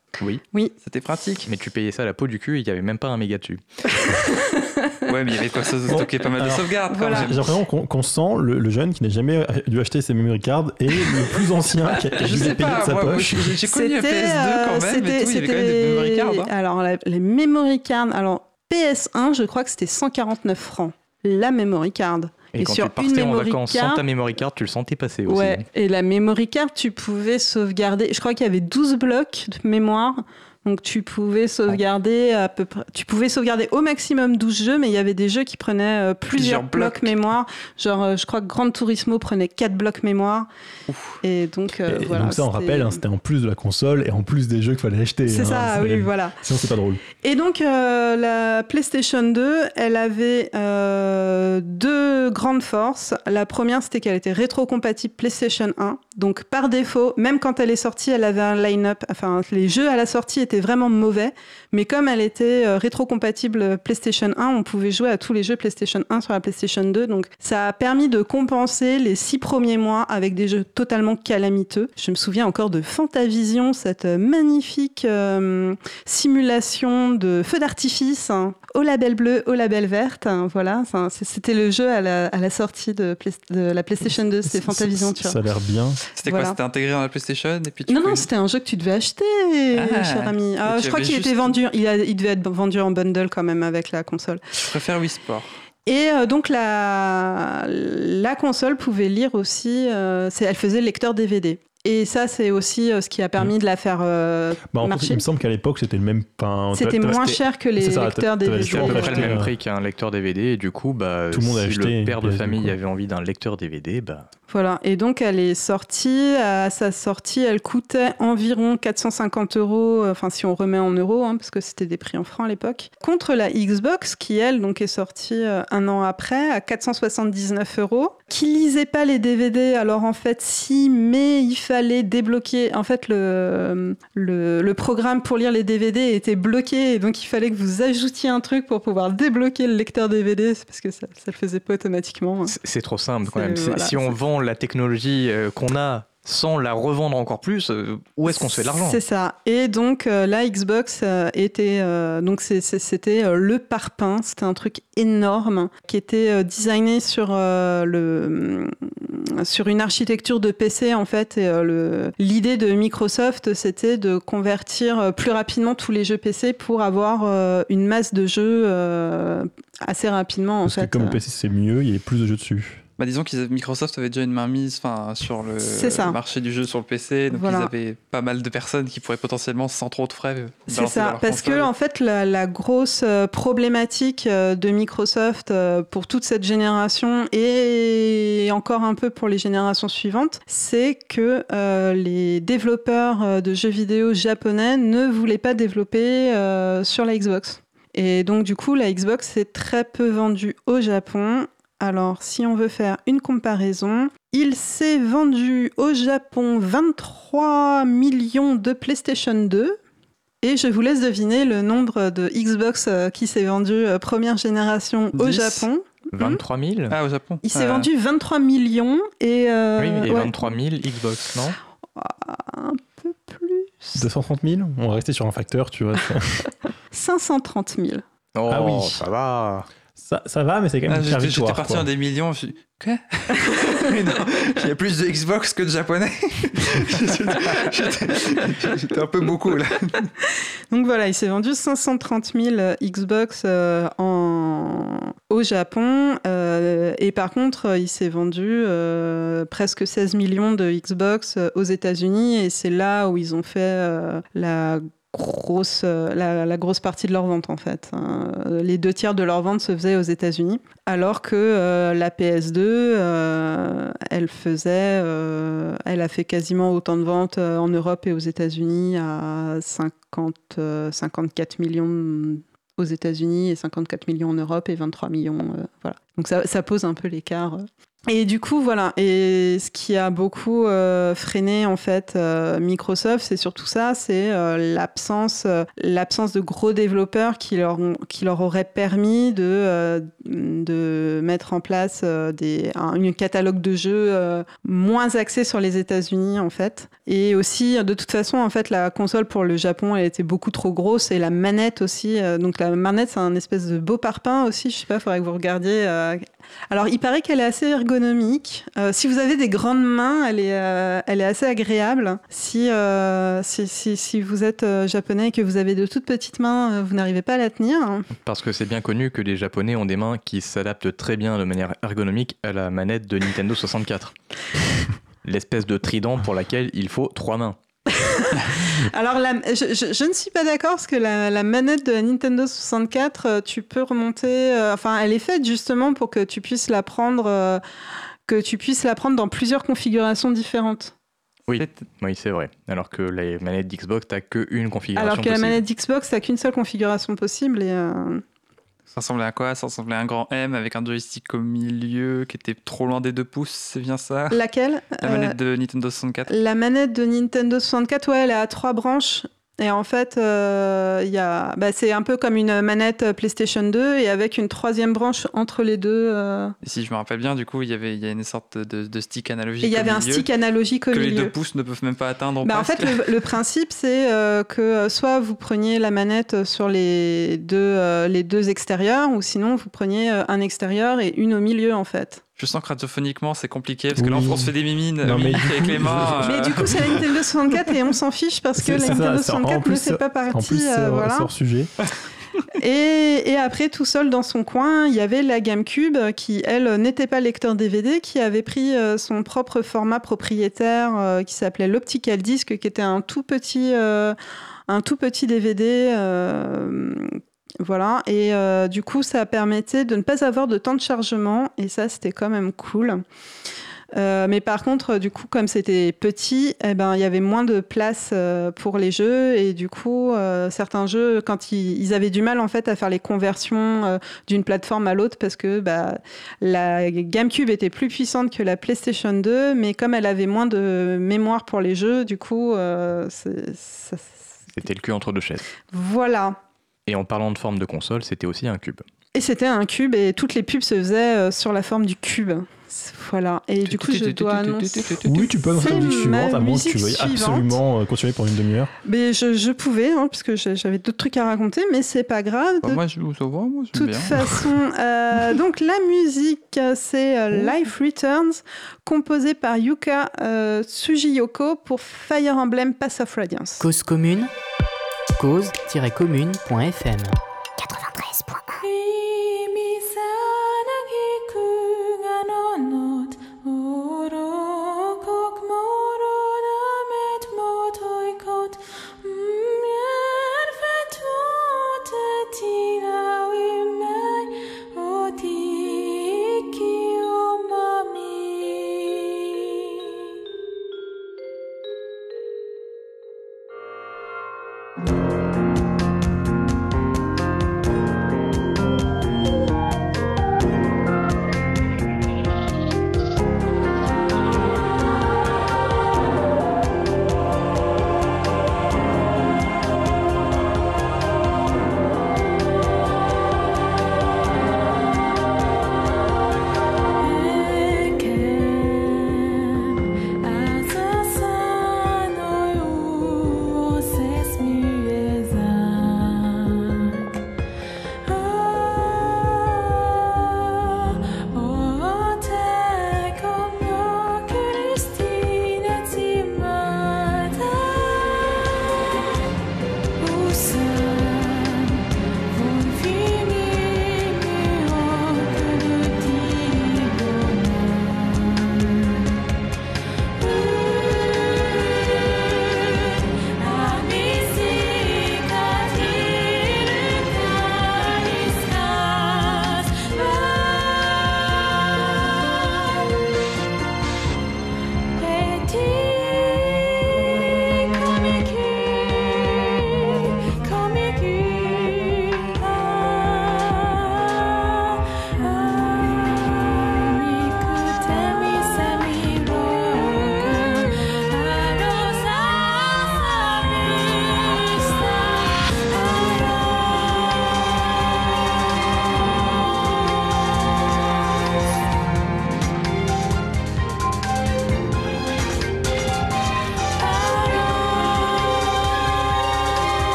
B: Oui,
C: C'était pratique.
B: mais tu payais ça à la peau du cul et il n'y avait même pas un méga dessus. [LAUGHS]
C: Ouais, mais il y avait de quoi se
A: Bon,
C: stocker pas mal de
A: alors,
C: sauvegardes quand
D: voilà.
A: J'ai
C: même.
A: j'ai l'impression qu'on qu'on sent le, le jeune qui n'a jamais dû acheter ses memory cards et le plus ancien qui a, dû les payer de sa
C: moi,
A: poche.
C: j'ai connu un
D: C'était,
C: PS2
D: euh,
C: quand même, et
D: c'était-
C: tout, il y avait quand même des
D: c'était-
C: memory cards. hein.
D: Alors, la- les memory cards, alors PS1, je crois que c'était 149 francs. La memory card.
B: Et,
D: Et
B: quand
D: sur
B: tu partais
D: une
B: en
D: memory
B: vacances
D: card-
B: sans ta memory card, tu le sentais passer aussi.
D: Ouais, et la memory card, tu pouvais sauvegarder. Je crois qu'il y avait 12 blocs de mémoire. Donc tu pouvais sauvegarder à peu près. Tu pouvais sauvegarder au maximum 12 jeux, mais il y avait des jeux qui prenaient euh, plusieurs,
C: Plusieurs
D: blocs
C: blocs.
D: mémoire. Genre, euh, je crois que Gran Turismo prenait 4 blocs mémoire. Et donc, euh,
A: Et
D: voilà.
A: donc ça, on rappelle, hein, c'était en plus de la console et en plus des jeux qu'il fallait acheter.
D: C'est
A: hein,
D: ça, oui, voilà.
A: Sinon, c'est pas drôle.
D: Et donc, euh, la PlayStation 2, elle avait euh, deux grandes forces. La première, c'était qu'elle était rétro-compatible PlayStation 1. Donc, par défaut, même quand elle est sortie, elle avait un line-up. Enfin, les jeux à la sortie étaient vraiment mauvais. Mais comme elle était euh, rétro-compatible PlayStation 1, on pouvait jouer à tous les jeux PlayStation 1 sur la PlayStation 2. Donc, ça a permis de compenser les six premiers mois avec des jeux totalement calamiteux. Je me souviens encore de Fantavision, cette magnifique euh, simulation de feu d'artifice hein, au label bleu, au label verte. hein, voilà, c'était le jeu à la, à la sortie de, Play- de la PlayStation 2, c'est Fantavision, tu
A: Ça
D: vois.
A: a l'air bien.
C: C'était
D: Voilà.
C: quoi C'était intégré dans la PlayStation et puis tu
D: Non,
C: pouvais-
D: non, c'était un jeu que tu devais acheter,
C: Ah,
D: cher ami. Ah, je crois qu'il était vendu, il, a- il devait être vendu en bundle quand même avec la console.
C: Je préfère Wii Sport.
D: Et euh, donc la, la console pouvait lire aussi, euh, elle faisait le lecteur DVD. Et ça, c'est aussi euh, ce qui a permis de la faire euh,
A: Bah, en fait, il
D: marcher.
A: me semble qu'à l'époque, c'était le même.
D: C'était moins
A: c'était-
D: cher que les
A: ça,
D: lecteurs DVD.
B: C'est à peu près le même prix qu'un lecteur DVD et du coup, bah,
A: Tout le monde a
B: si
A: acheté
B: le père de
A: PS2,
B: famille avait envie d'un lecteur DVD, bah,
D: Voilà, et donc elle est sortie, à sa sortie, elle coûtait environ 450 euros, euh, enfin si on remet en euros, hein, parce que c'était des prix en francs à l'époque, contre la Xbox qui, elle, donc est sortie euh, un an après, à 479 euros, qui lisait pas les DVD, alors en fait si, mais il fallait débloquer, en fait le, le, le programme pour lire les DVD était bloqué, et donc il fallait que vous ajoutiez un truc pour pouvoir débloquer le lecteur DVD, parce que ça, ça le faisait pas automatiquement. hein.
B: c'est trop simple quand même.
D: Voilà,
B: si on
D: c'est-
B: vend la technologie euh, qu'on a sans la revendre encore plus, euh, où est-ce qu'on se fait de l'argent
D: C'est ça. Et donc euh, la Xbox euh, était donc c'était le parpaing, c'était un truc énorme qui était designé sur le sur une architecture de PC en fait. Et l'idée de Microsoft, c'était de convertir plus rapidement tous les jeux PC pour avoir une masse de jeux assez rapidement.
A: Parce que comme le PC c'est mieux, il y a plus de jeux dessus.
C: Bah, disons que Microsoft avait déjà une main mise sur le, marché du jeu sur le PC, donc ils avaient pas mal de personnes qui pourraient potentiellement, sans trop de frais,
D: C'est ça, parce que en fait, la, grosse euh, problématique euh, de Microsoft euh, pour toute cette génération et encore un peu pour les générations suivantes, c'est que les développeurs de jeux vidéo japonais ne voulaient pas développer sur la Xbox. Et donc, du coup, la Xbox s'est très peu vendue au Japon alors, si on veut faire une comparaison, il s'est vendu au Japon 23 millions de PlayStation 2. Et je vous laisse deviner le nombre de Xbox euh, qui s'est vendu euh, première génération au Japon.
B: 23 000
C: Ah, au Japon.
D: Il s'est vendu 23 millions et.
B: Euh, oui, et 23 000 Xbox, non?
D: Un peu plus.
A: 230 000 On va rester sur un facteur, tu vois. [LAUGHS]
D: 530 000.
B: Oh, ah oui. ça va.
A: Ça, ça va, mais c'est quand même ah,
C: une J'étais parti dans des millions. Je... Quoi [LAUGHS] Il y a plus de Xbox que de japonais. [LAUGHS] J'étais un peu beaucoup là.
D: Donc voilà, il s'est vendu 530 000 Xbox euh, en... au Japon. Euh, et par contre, il s'est vendu euh, presque 16 millions de Xbox aux États-Unis. Et c'est là où ils ont fait la grosse, euh, la, grosse partie de leur vente en fait. Hein. Les deux tiers de leur vente se faisaient aux États-Unis, alors que euh, la PS2, euh, elle faisait, elle a fait quasiment autant de ventes en Europe et aux États-Unis à 50, 54 millions aux États-Unis et 54 millions en Europe et 23 millions. voilà. Donc ça pose un peu l'écart et du coup, voilà. Et ce qui a beaucoup euh, freiné en fait euh, Microsoft, c'est surtout ça, c'est euh, l'absence, l'absence de gros développeurs qui leur qui leur auraient permis de de mettre en place des un, catalogue de jeux moins axé sur les États-Unis en fait. Et aussi, de toute façon, en fait, la console pour le Japon, elle était beaucoup trop grosse et la manette aussi. donc la manette, c'est un espèce de beau parpaing aussi. Je sais pas, faudrait que vous regardiez. Alors, il paraît qu'elle est assez ergonomique euh, si vous avez des grandes mains, elle est, euh, elle est assez agréable. Si, euh, si, si, vous êtes japonais et que vous avez de toutes petites mains, vous n'arrivez pas à la tenir.
B: Parce que c'est bien connu que les japonais ont des mains qui s'adaptent très bien de manière ergonomique à la manette de Nintendo 64. [LAUGHS] L'espèce de trident pour laquelle il faut trois mains. [LAUGHS]
D: Alors, je, ne suis pas d'accord parce que la, manette de la Nintendo 64, euh, tu peux remonter. Euh, enfin, elle est faite justement pour que tu puisses la prendre, euh, que tu puisses la prendre dans plusieurs configurations différentes.
B: Oui, oui c'est vrai. Alors que la manette d'Xbox, t'as qu'une configuration.
D: Alors que la manette d'Xbox, t'as qu'une seule configuration possible et.
C: Ça ressemblait à quoi? Ça ressemblait à un grand M avec un joystick au milieu qui était trop loin des deux pouces, c'est bien ça?
D: Laquelle?
C: La manette de Nintendo 64.
D: La manette de Nintendo 64, ouais, elle a trois branches. Et en fait, euh, il y a, bah, c'est un peu comme une manette PlayStation 2 et avec une troisième branche entre les deux. Euh.
C: si je me rappelle bien, du coup, il y avait, il y a une sorte de, stick analogique.
D: Il y avait un stick analogique au
C: que
D: milieu.
C: Que les deux pouces ne peuvent même pas atteindre.
D: Bah, en fait, le, principe, c'est euh, que soit vous preniez la manette sur les deux, les deux extérieurs, ou sinon vous preniez un extérieur et une au milieu, en fait.
C: Je sens que radiophoniquement c'est compliqué parce que là on se fait des mimines, mais avec les mains.
D: Mais du coup c'est la Nintendo 64 et on s'en fiche parce que la Nintendo 64 ne fait pas partie.
A: En plus,
D: euh, voilà.
A: hors sujet. [LAUGHS]
D: Et, et, après, tout seul dans son coin, il y avait la GameCube qui, elle, n'était pas lecteur DVD, qui avait pris euh, son propre format propriétaire euh, qui s'appelait l'Optical Disc, qui était un tout petit, un tout petit DVD voilà, et euh, du coup, ça permettait de ne pas avoir de temps de chargement, et ça, c'était quand même cool. Euh, mais par contre, du coup, comme c'était petit, eh ben, il y avait moins de place euh, pour les jeux et du coup, certains jeux, quand ils, avaient du mal en fait à faire les conversions d'une plateforme à l'autre parce que bah, la GameCube était plus puissante que la PlayStation 2, mais comme elle avait moins de mémoire pour les jeux, du coup,
B: c'était le cul entre deux chaises.
D: Voilà.
B: Et en parlant de forme de console, c'était aussi un cube.
D: Et c'était un cube et toutes les pubs se faisaient euh, sur la forme du cube. Voilà. Et du coup, je dois annoncer.
A: Oui, tu peux annoncer la musique suivante, à moins que tu veuilles absolument euh, continuer pour une demi-heure.
D: Mais je, je pouvais, hein, puisque j'ai- j'avais d'autres trucs à raconter, mais c'est pas grave.
C: Bah,
D: De
C: moi, je, ça va, moi, j'aime
D: toute
C: bien.
D: façon, euh, [LAUGHS] donc la musique, c'est euh, Life Returns, composée par Yuka euh, Tsujiyoko pour Fire Emblem Pass of Radiance.
F: Cause commune, cause-commune.fm.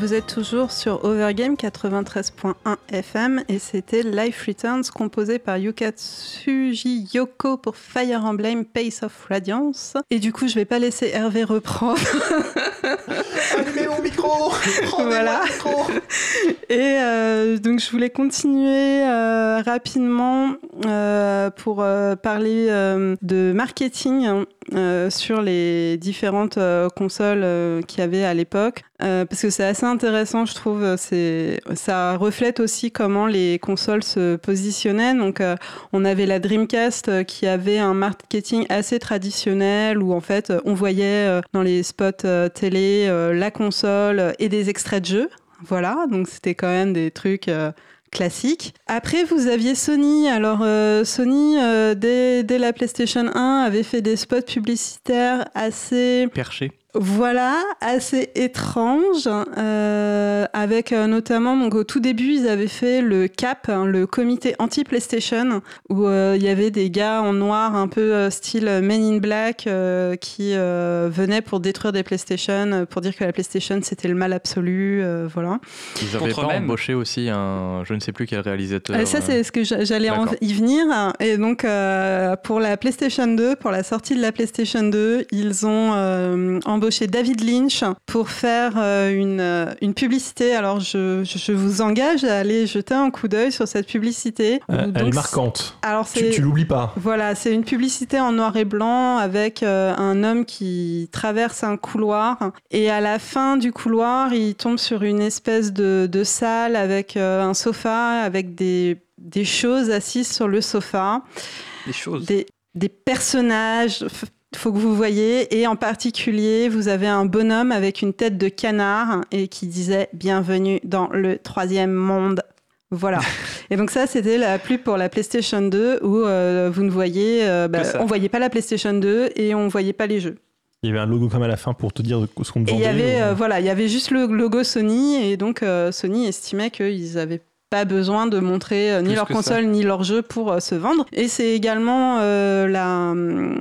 D: vous êtes toujours sur Overgame 93.1 FM et c'était Life Returns composé par Yukatsuji Yoko pour Fire Emblem Pace of Radiance. Et du coup, je vais pas laisser Hervé reprendre. [LAUGHS]
A: Allumez mon micro [LAUGHS]
D: Voilà. [LAUGHS] Et euh, donc, je voulais continuer euh, rapidement euh, pour euh, parler euh, de marketing euh, sur les différentes consoles qu'il y avait à l'époque. Parce que c'est assez intéressant, je trouve. Ça reflète aussi comment les consoles se positionnaient. Donc, on avait la Dreamcast qui avait un marketing assez traditionnel où en fait, on voyait dans les spots télé la console et des extraits de jeux. Voilà, donc c'était quand même des trucs euh, classiques. Après, vous aviez Sony. Alors, euh, Sony, euh, dès, dès la PlayStation 1, avait fait des spots publicitaires assez
B: Perché.
D: Voilà, assez étrange, euh, avec euh, notamment, donc au tout début, ils avaient fait le CAP, hein, le comité anti-PlayStation, où euh, il y avait des gars en noir, un peu style Men in Black, qui venaient pour détruire des PlayStation, pour dire que la PlayStation c'était le mal absolu, voilà.
B: Ils avaient pas embauché aussi un, je ne sais plus quel réalisateur.
D: ça, c'est ce que j'allais y venir. Et donc, pour la PlayStation 2, pour la sortie de la PlayStation 2, ils ont embauché David Lynch pour faire euh, une, euh, une publicité. Alors, je, je, vous engage à aller jeter un coup d'œil sur cette publicité.
A: Euh, elle est marquante.
D: Alors,
A: tu, tu l'oublies pas.
D: Voilà, c'est une publicité en noir et blanc avec un homme qui traverse un couloir et à la fin du couloir, il tombe sur une espèce de, de salle avec un sofa, avec des, des choses assises sur le sofa.
C: Des choses.
D: Des, des personnages faut que vous voyez. Et en particulier, vous avez un bonhomme avec une tête de canard et qui disait Bienvenue dans le troisième monde. Voilà. [LAUGHS] et donc ça, c'était la pub pour la PlayStation 2 où euh, vous ne voyez, euh, bah, on voyait pas la PlayStation 2 et on voyait pas les jeux.
A: Il y avait un logo comme à la fin pour te dire ce qu'on
D: vendait. il y avait, euh, voilà, il y avait juste le logo Sony et donc Sony estimait qu'ils avaient pas besoin de montrer euh, ni leur console ni leur jeu pour euh, se vendre. Et c'est également euh, la,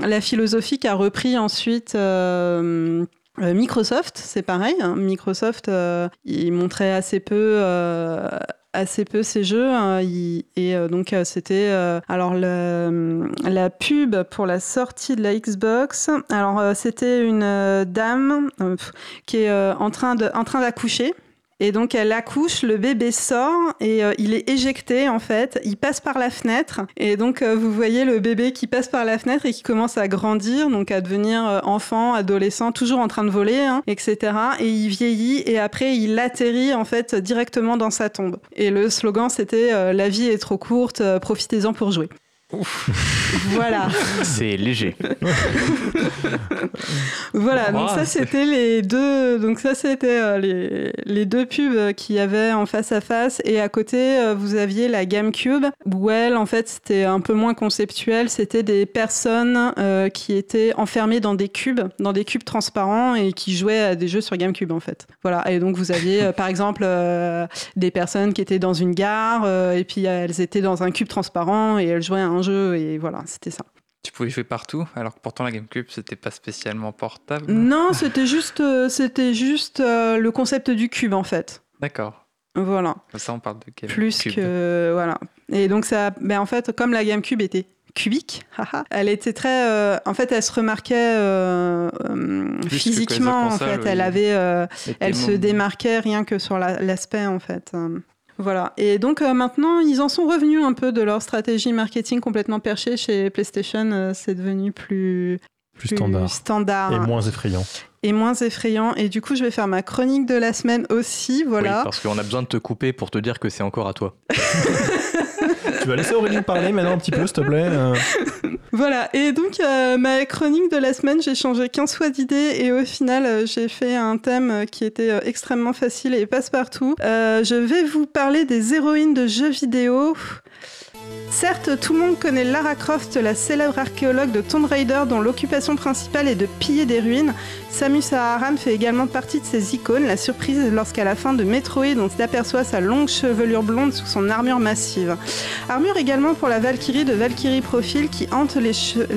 D: la, philosophie qu'a repris ensuite Microsoft, c'est pareil. Hein. Microsoft, il montrait assez peu assez peu ses jeux hein. et donc c'était alors la pub pour la sortie de la Xbox alors c'était une dame qui est en train de en train d'accoucher et donc elle accouche, le bébé sort et euh, il est éjecté en fait. Il passe par la fenêtre et donc euh, vous voyez le bébé qui passe par la fenêtre et qui commence à grandir, donc à devenir euh, enfant, adolescent, toujours en train de voler, hein, etc. Et il vieillit et après il atterrit en fait directement dans sa tombe. Et le slogan c'était la vie est trop courte, profitez-en pour jouer. Voilà. [LAUGHS]
B: C'est léger.
D: voilà, donc ça c'était les deux, donc ça c'était euh, les, les, deux pubs qu'il y avait en face à face et à côté euh, vous aviez la GameCube où elle en fait c'était un peu moins conceptuel, c'était des personnes euh, qui étaient enfermées dans des cubes, dans des cubes transparents et qui jouaient à des jeux sur GameCube en fait. Voilà, et donc vous aviez par exemple des personnes qui étaient dans une gare et puis elles étaient dans un cube transparent et elles jouaient à un jeu et voilà, c'était ça.
C: Tu pouvais jouer partout, alors que pourtant la GameCube c'était pas spécialement portable.
D: Non, c'était juste, euh, c'était juste euh, le concept du cube en fait.
C: D'accord.
D: Voilà.
C: Ça on parle de
D: GameCube. Plus que voilà. Et donc ça, ben en fait comme la GameCube était cubique, [LAUGHS] elle était très, euh, en fait elle se remarquait physiquement en fait, elle avait, elle se démarquait rien que sur l'aspect en fait. Voilà. Et donc euh, maintenant, ils en sont revenus un peu de leur stratégie marketing complètement perchée chez PlayStation. Euh, c'est devenu plus,
A: plus, standard.
D: standard.
A: Et moins effrayant.
D: Et moins effrayant. Et du coup, je vais faire ma chronique de la semaine aussi. Voilà.
B: Oui, parce qu'on a besoin de te couper pour te dire que c'est encore à toi. [LAUGHS] [LAUGHS]
A: tu vas laisser Aurélie parler maintenant un petit peu, s'il te plaît. Euh.
D: Voilà, et donc euh, ma chronique de la semaine, j'ai changé 15 fois d'idée et au final, euh, j'ai fait un thème qui était extrêmement facile et passe-partout. je vais vous parler des héroïnes de jeux vidéo. Certes, tout le monde connaît Lara Croft, la célèbre archéologue de Tomb Raider dont l'occupation principale est de piller des ruines. Samus Aran fait également partie de ces icônes. La surprise lorsqu'à la fin de Metroid, on s'aperçoit sa longue chevelure blonde sous son armure massive. Armure également pour la Valkyrie de Valkyrie Profile qui hante les,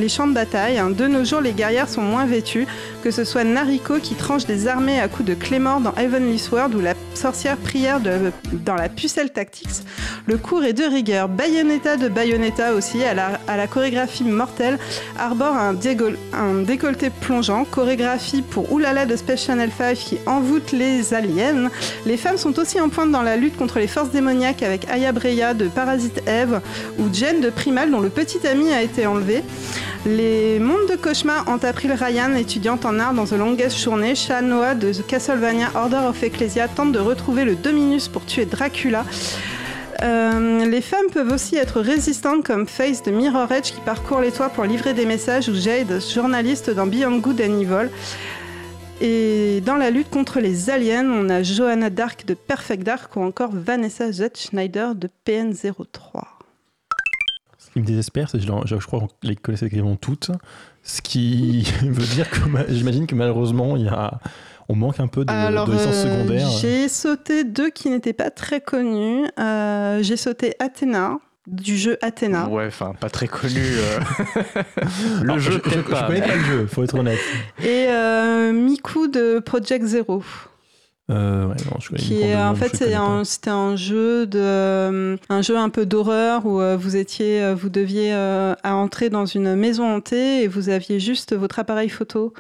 D: champs de bataille. De nos jours, les guerrières sont moins vêtues, que ce soit Nariko qui tranche des armées à coups de Claymore dans Heavenly Sword ou la sorcière prière dans la pucelle Tactics. Le cours est de rigueur. De Bayonetta aussi, à la, chorégraphie mortelle, arbore un, décolleté plongeant, chorégraphie pour Oulala de Space Channel 5 qui envoûte les aliens. Les femmes sont aussi en pointe dans la lutte contre les forces démoniaques avec Aya Breya de Parasite Eve ou Jen de Primal dont le petit ami a été enlevé. Les mondes de cauchemar ont appris le Ryan, étudiante en art dans The Longest Journée. Shanoa de Castlevania Order of Ecclesia tente de retrouver le Dominus pour tuer Dracula. Euh, les femmes peuvent aussi être résistantes comme Face de Mirror Edge qui parcourt les toits pour livrer des messages ou Jade, journaliste dans Beyond Good and Evil. Et dans la lutte contre les aliens, on a Johanna Dark de Perfect Dark ou encore Vanessa Z. Schneider de PN03.
A: qui me désespère, c'est que je, je crois qu'on les connaissait quasiment toutes. Ce qui [LAUGHS] veut dire que j'imagine que malheureusement, il y a, on manque un peu de,
D: Alors,
A: de licences
D: euh,
A: secondaires.
D: J'ai sauté deux qui n'étaient pas très connus. Euh, j'ai sauté Athéna, du jeu Athéna.
B: Ouais, enfin, pas très connu. euh. [LAUGHS] le
A: Alors,
B: jeu,
A: je, je, connais
B: mais-
A: pas le jeu, faut être honnête.
D: Et euh, Miku de Project Zero.
A: Euh, ouais, non, je connais
D: qui est en fait
A: connais
D: un- c'était un jeu de un jeu un peu d'horreur où vous étiez vous deviez euh, à entrer dans une maison hantée et vous aviez juste votre appareil photo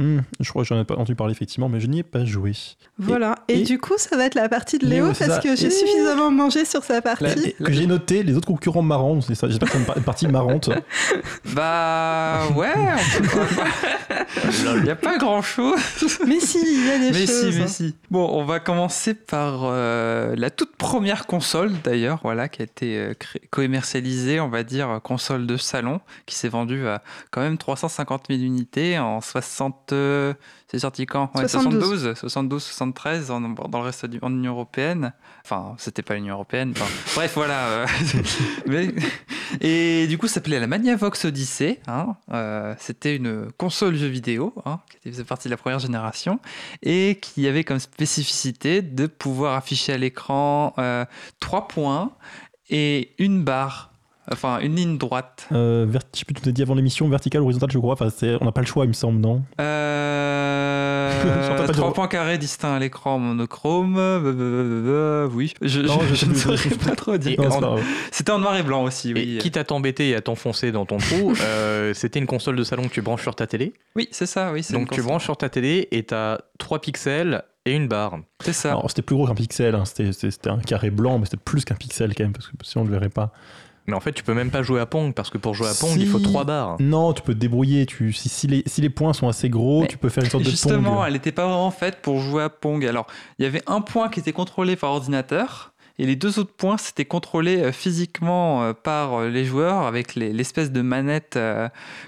A: Hmm, je crois que j'en ai pas entendu parler effectivement, mais je n'y ai pas joué.
D: voilà et,
A: et-
D: du coup ça va être la partie de
A: Léo,
D: parce
A: ça.
D: que j'ai
A: Et-
D: suffisamment mangé sur sa partie
A: que j'ai noté les autres concurrents marrants, c'est ça. J'espère que c'est une par- une partie marrante. [LAUGHS]
C: Bah ouais, [LAUGHS] il n'y a pas grand chose.
D: mais si il y a des
C: mais
D: choses
C: si, mais si. Bon, on va commencer par euh, la toute première console d'ailleurs, voilà, qui a été euh, commercialisée, on va dire, euh, console de salon, qui s'est vendue à quand même 350 000 unités en 60. Euh, c'est sorti quand? Ouais,
D: 72.
C: 72, 72, 73 en- dans le reste du, en Union européenne. Enfin, c'était pas l'Union européenne. enfin, [LAUGHS] bref, voilà. euh, [LAUGHS] mais, et du coup, ça s'appelait la Magnavox Odyssey. hein. Euh, c'était une console jeu vidéo hein, qui faisait partie de la première génération et qui avait comme spécificité de pouvoir afficher à l'écran euh, trois points et une barre, enfin une ligne droite.
A: Euh, vert- je sais plus, tu t'as dit avant l'émission, vertical, horizontal, je crois. Enfin, c'est- on n'a pas le choix, il me semble, non
C: Euh, [LAUGHS] trois
A: dire-
C: points carrés distincts à l'écran monochrome. euh, oui, je,
A: Non,
C: je-
A: je sais
C: je ne saurais
A: sais
C: pas trop dire.
B: Et.
C: C'était en noir et blanc aussi,
B: Et
C: oui.
B: quitte à t'embêter et à t'enfoncer dans ton trou, [LAUGHS] euh, c'était une console de salon que tu branches sur ta télé.
C: Oui, c'est ça, oui. c'est
B: Donc tu branches sur ta télé et t'as 3 pixels et une barre.
C: C'est ça.
A: Alors, c'était plus gros qu'un pixel, hein. c'était c'était- c'était un carré blanc, mais c'était plus qu'un pixel quand même, parce que sinon on ne le verrait pas.
B: Mais en fait, tu peux même pas jouer à Pong parce que pour jouer à Pong,
A: Si.
B: il faut 3 barres.
A: Non, tu peux te débrouiller. Tu, si, si les, si les points sont assez gros,
C: Mais
A: tu peux faire une sorte de
C: Justement,
A: pong.
C: elle n'était pas vraiment faite pour jouer à Pong. Alors, il y avait un point qui était contrôlé par ordinateur. Et les deux autres points, c'était contrôlé euh, physiquement euh, par euh, les joueurs avec les- l'espèce de manette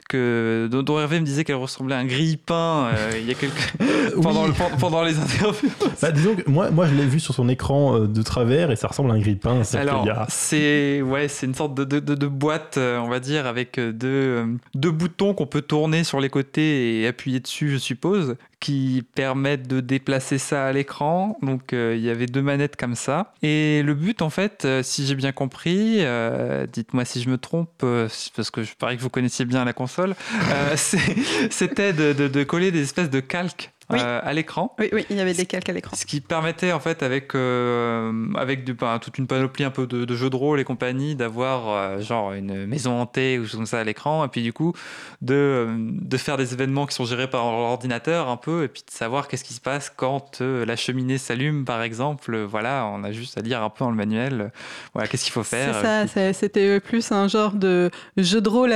C: que, dont, Hervé me disait qu'elle ressemblait à un grille-pain il y a quelques... [LAUGHS] [LAUGHS] pendant,
A: oui.
C: le- pendant- pendant les interviews.
A: Bah, disons que moi, moi je l'ai vu sur son écran de travers et ça ressemble à un grille-pain.
C: Alors,
A: a-
C: c'est ouais, une sorte de, de, de- de boîte, on va dire, avec deux, deux boutons qu'on peut tourner sur les côtés et appuyer dessus, je suppose, qui permettent de déplacer ça à l'écran. Donc, euh, il y avait deux manettes comme ça. Et le but, en fait, euh, si j'ai bien compris, euh, dites-moi si je me trompe, parce que je parie que vous connaissiez bien la console, [LAUGHS] c'était de coller des espèces de calques
D: Oui.
C: euh, à l'écran.
D: oui oui il y avait des calques à l'écran
C: Ce qui permettait en fait avec, euh, avec du, toute une panoplie un peu de, de jeux de rôle et compagnie d'avoir euh, genre une maison hantée ou chose comme ça à l'écran et puis du coup de, de faire des événements qui sont gérés par l'ordinateur un peu et puis de savoir qu'est-ce qui se passe quand la cheminée s'allume par exemple voilà on a juste à lire un peu dans le manuel voilà qu'est-ce qu'il faut
D: c'est
C: faire
D: ça c'est- c'était plus un genre de jeu de rôle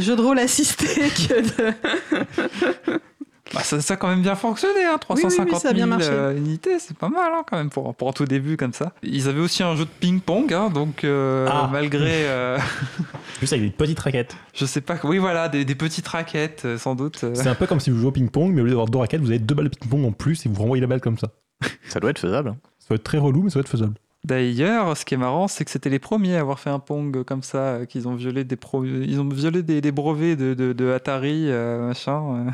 D: jeu de rôle assisté [LAUGHS] que de
C: Bah, ça, ça a quand même bien fonctionné, hein,
D: oui, oui,
C: 350
D: ça a bien
C: 000
D: marché.
C: euh, unités, c'est pas mal hein, quand même pour, pour un tout début comme ça. Ils avaient aussi un jeu de ping-pong, hein, donc euh,
A: Ah.
C: malgré, [LAUGHS] euh,
A: Juste avec des petites raquettes.
C: je sais pas, oui voilà, des, des petites raquettes euh, sans doute. euh.
A: C'est un peu comme si vous jouez au ping-pong, mais au lieu d'avoir deux raquettes, vous avez deux balles de ping-pong en plus et vous renvoyez la balle comme ça.
B: Ça doit être faisable.
A: Ça va être très relou, mais ça va être faisable.
C: D'ailleurs, ce qui est marrant, c'est que c'était les premiers à avoir fait un Pong comme ça, euh, qu'ils ont violé des, pro- ils ont violé des, des brevets de, de- de Atari, euh, machin.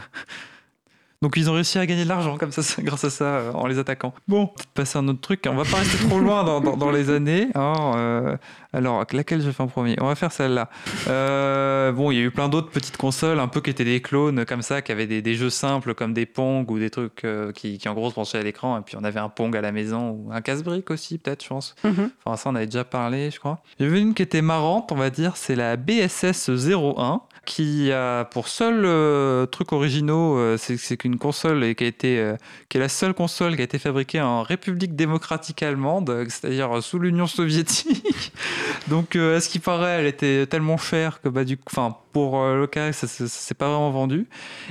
C: Donc ils ont réussi à gagner de l'argent comme ça, grâce à ça, euh, en les attaquant. Bon, passer à un autre truc. On va pas rester trop loin dans, dans- dans les années. hein, euh, alors, laquelle je fais en premier? On va faire celle-là. Euh, bon, il y a eu plein d'autres petites consoles, un peu qui étaient des clones comme ça, qui avaient des, des jeux simples comme des Pong ou des trucs qui, qui en gros se branchaient à l'écran. Et puis on avait un Pong à la maison ou un casse-brique aussi, peut-être, je pense.
D: Mhm.
C: Enfin, ça, on avait déjà parlé, je crois. Il y avait une qui était marrante, on va dire, c'est la BSS 01, qui a pour seul euh, truc originaux, euh, c'est qu'une console et qui a été, euh, qui est la seule console qui a été fabriquée en République démocratique allemande, euh, c'est-à-dire sous l'Union soviétique. [LAUGHS] Donc, euh, à ce qui paraît, elle était tellement chère que, bah, du enfin, pour euh, le cas, ça, ça- ça s'est pas vraiment vendu.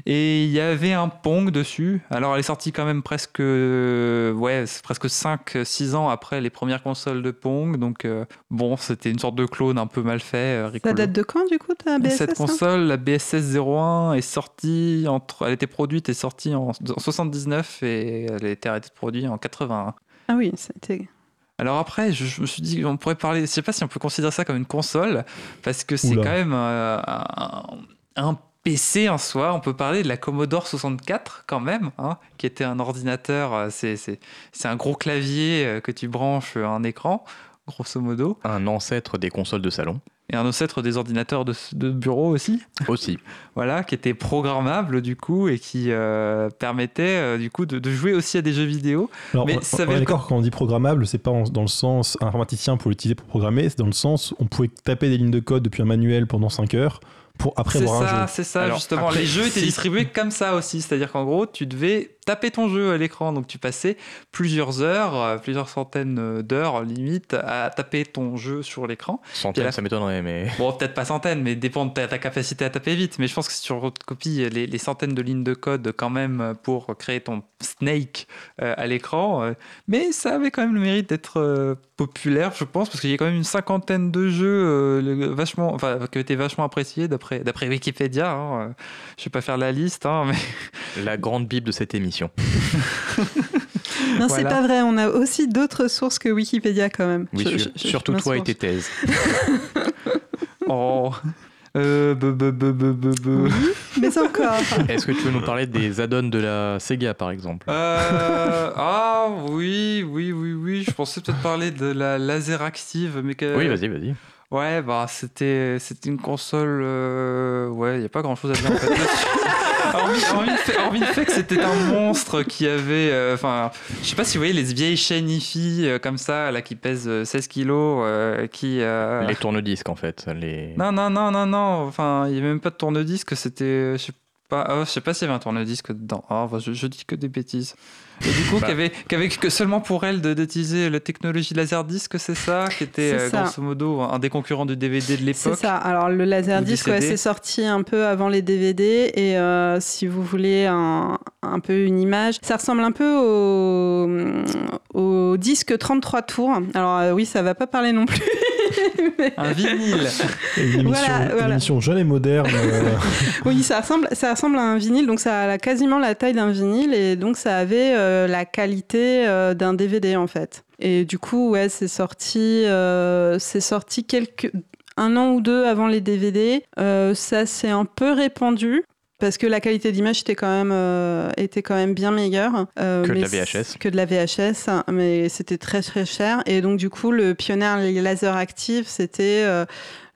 C: Et il y avait un Pong dessus. Alors, elle est sortie quand même presque, euh, ouais, presque 5-6 ans après les premières consoles de Pong. Donc, euh, bon, c'était une sorte de clone un peu mal fait, euh,
D: ça
C: rigolo.
D: date de quand du coup ta BSS
C: Cette
D: hein?
C: Console, la BSS 01, est sortie entre, elle était produite et sortie en, en 79 et elle a été arrêtée de produire en 81.
D: ah oui c'était
C: Alors après, je, je me suis dit, on pourrait parler, je sais pas si on peut considérer ça comme une console, parce que c'est quand même euh, un, un PC en soi. On peut parler de la Commodore 64 quand même, hein, qui était un ordinateur, euh, c'est un gros clavier euh, que tu branches à un écran, grosso modo,
B: Un ancêtre des consoles de salon
C: et un ancêtre des ordinateurs de, de bureau aussi.
B: aussi. [LAUGHS]
C: voilà, qui était programmable du coup et qui euh, permettait euh, du coup de, de jouer aussi à des jeux vidéo.
A: Alors,
C: Mais
A: on,
C: ça
A: on d'accord, quand on dit programmable, c'est pas dans le sens informaticien pour l'utiliser pour programmer, c'est dans le sens on pouvait taper des lignes de code depuis un manuel pendant 5 heures pour après
C: C'est
A: voir un
C: ça,
A: jeu.
C: c'est ça
B: Alors,
C: justement.
B: après,
C: Les jeux étaient distribués comme ça aussi, c'est-à-dire qu'en gros, tu devais taper ton jeu à l'écran, donc tu passais plusieurs heures, euh, plusieurs centaines euh, d'heures limite à taper ton jeu sur l'écran.
B: Centaines,
C: la-
B: ça m'étonnerait, mais [LAUGHS]
C: Bon, peut-être pas centaines, mais dépend de ta, ta capacité à taper vite. Mais je pense que si tu recopies les, les centaines de lignes de code quand même pour créer ton Snake euh, à l'écran, euh, mais ça avait quand même le mérite d'être euh, populaire, je pense, parce qu'il y a quand même une cinquantaine de jeux euh, vachement, enfin, qui ont été vachement appréciés d'après d'après Wikipédia. hein, euh, je vais pas faire la liste, hein, mais [LAUGHS]
B: la grande bible de cette émission. [LAUGHS]
D: Non, c'est
C: Voilà.
D: pas vrai. On a aussi d'autres sources que Wikipédia quand même.
B: Oui,
D: Je-
B: sur-
D: je- je
B: surtout toi et tes thèses. [LAUGHS]
C: oh, euh, be- be- be-.
D: Mais [LAUGHS] encore.
B: Est-ce que tu veux nous parler des add-ons de la Sega, par exemple?
C: Euh, ah oui, oui, oui, oui. Je pensais peut-être parler de la laser active, mais que.
B: Oui, vas-y, vas-y.
C: Ouais, bah c'était c'était une console. euh, Ouais, il y a pas grand chose à dire en fait. [LAUGHS] dessus. hormis, hormis le fait, hormis le fait que c'était un monstre qui avait. euh, Enfin, je sais pas si vous voyez les vieilles chaînes IFI euh, comme ça, là, qui pèsent euh, 16 kilos, euh, qui. euh,
B: Les tourne-disques, en fait. Les...
C: Non, non, non, non, non. Enfin, il n'y avait même pas de tourne-disque. C'était. Je sais pas. ah, je sais pas s'il y avait un tourne-disque dedans. Ah, enfin, je, je dis que des bêtises. Et du coup,
B: Bah.
C: qu'avec qu'avec que seulement pour elle de- d'utiliser la technologie Laserdisc, c'est ça Qui était
D: C'est
C: euh,
D: ça.
C: grosso modo un des concurrents du DVD de
D: C'est
C: l'époque.
D: ça. Alors le Laserdisc, ouais, c'est sorti un peu avant les DVD et euh, si vous voulez un, un peu une image, ça ressemble un peu au, au disque 33 tours. Alors euh, oui, ça va pas parler non plus. [LAUGHS] mais-
C: Un vinyle. [LAUGHS]
A: Une émission,
D: Voilà,
A: une
D: voilà.
A: émission jeune et moderne. euh,
D: Oui, ça ressemble, ça ressemble à un vinyle, donc ça a quasiment la taille d'un vinyle et donc ça avait euh, la qualité euh, d'un DVD en fait. Et du coup, ouais, c'est sorti, euh, c'est sorti quelques un an ou deux avant les DVD. Ça s'est un peu répandu. Parce que la qualité d'image était quand même euh, était quand même bien meilleure euh,
B: Que de la VHS.
D: que de la VHS mais c'était très très cher et donc du coup le Pioneer Laser Active c'était euh,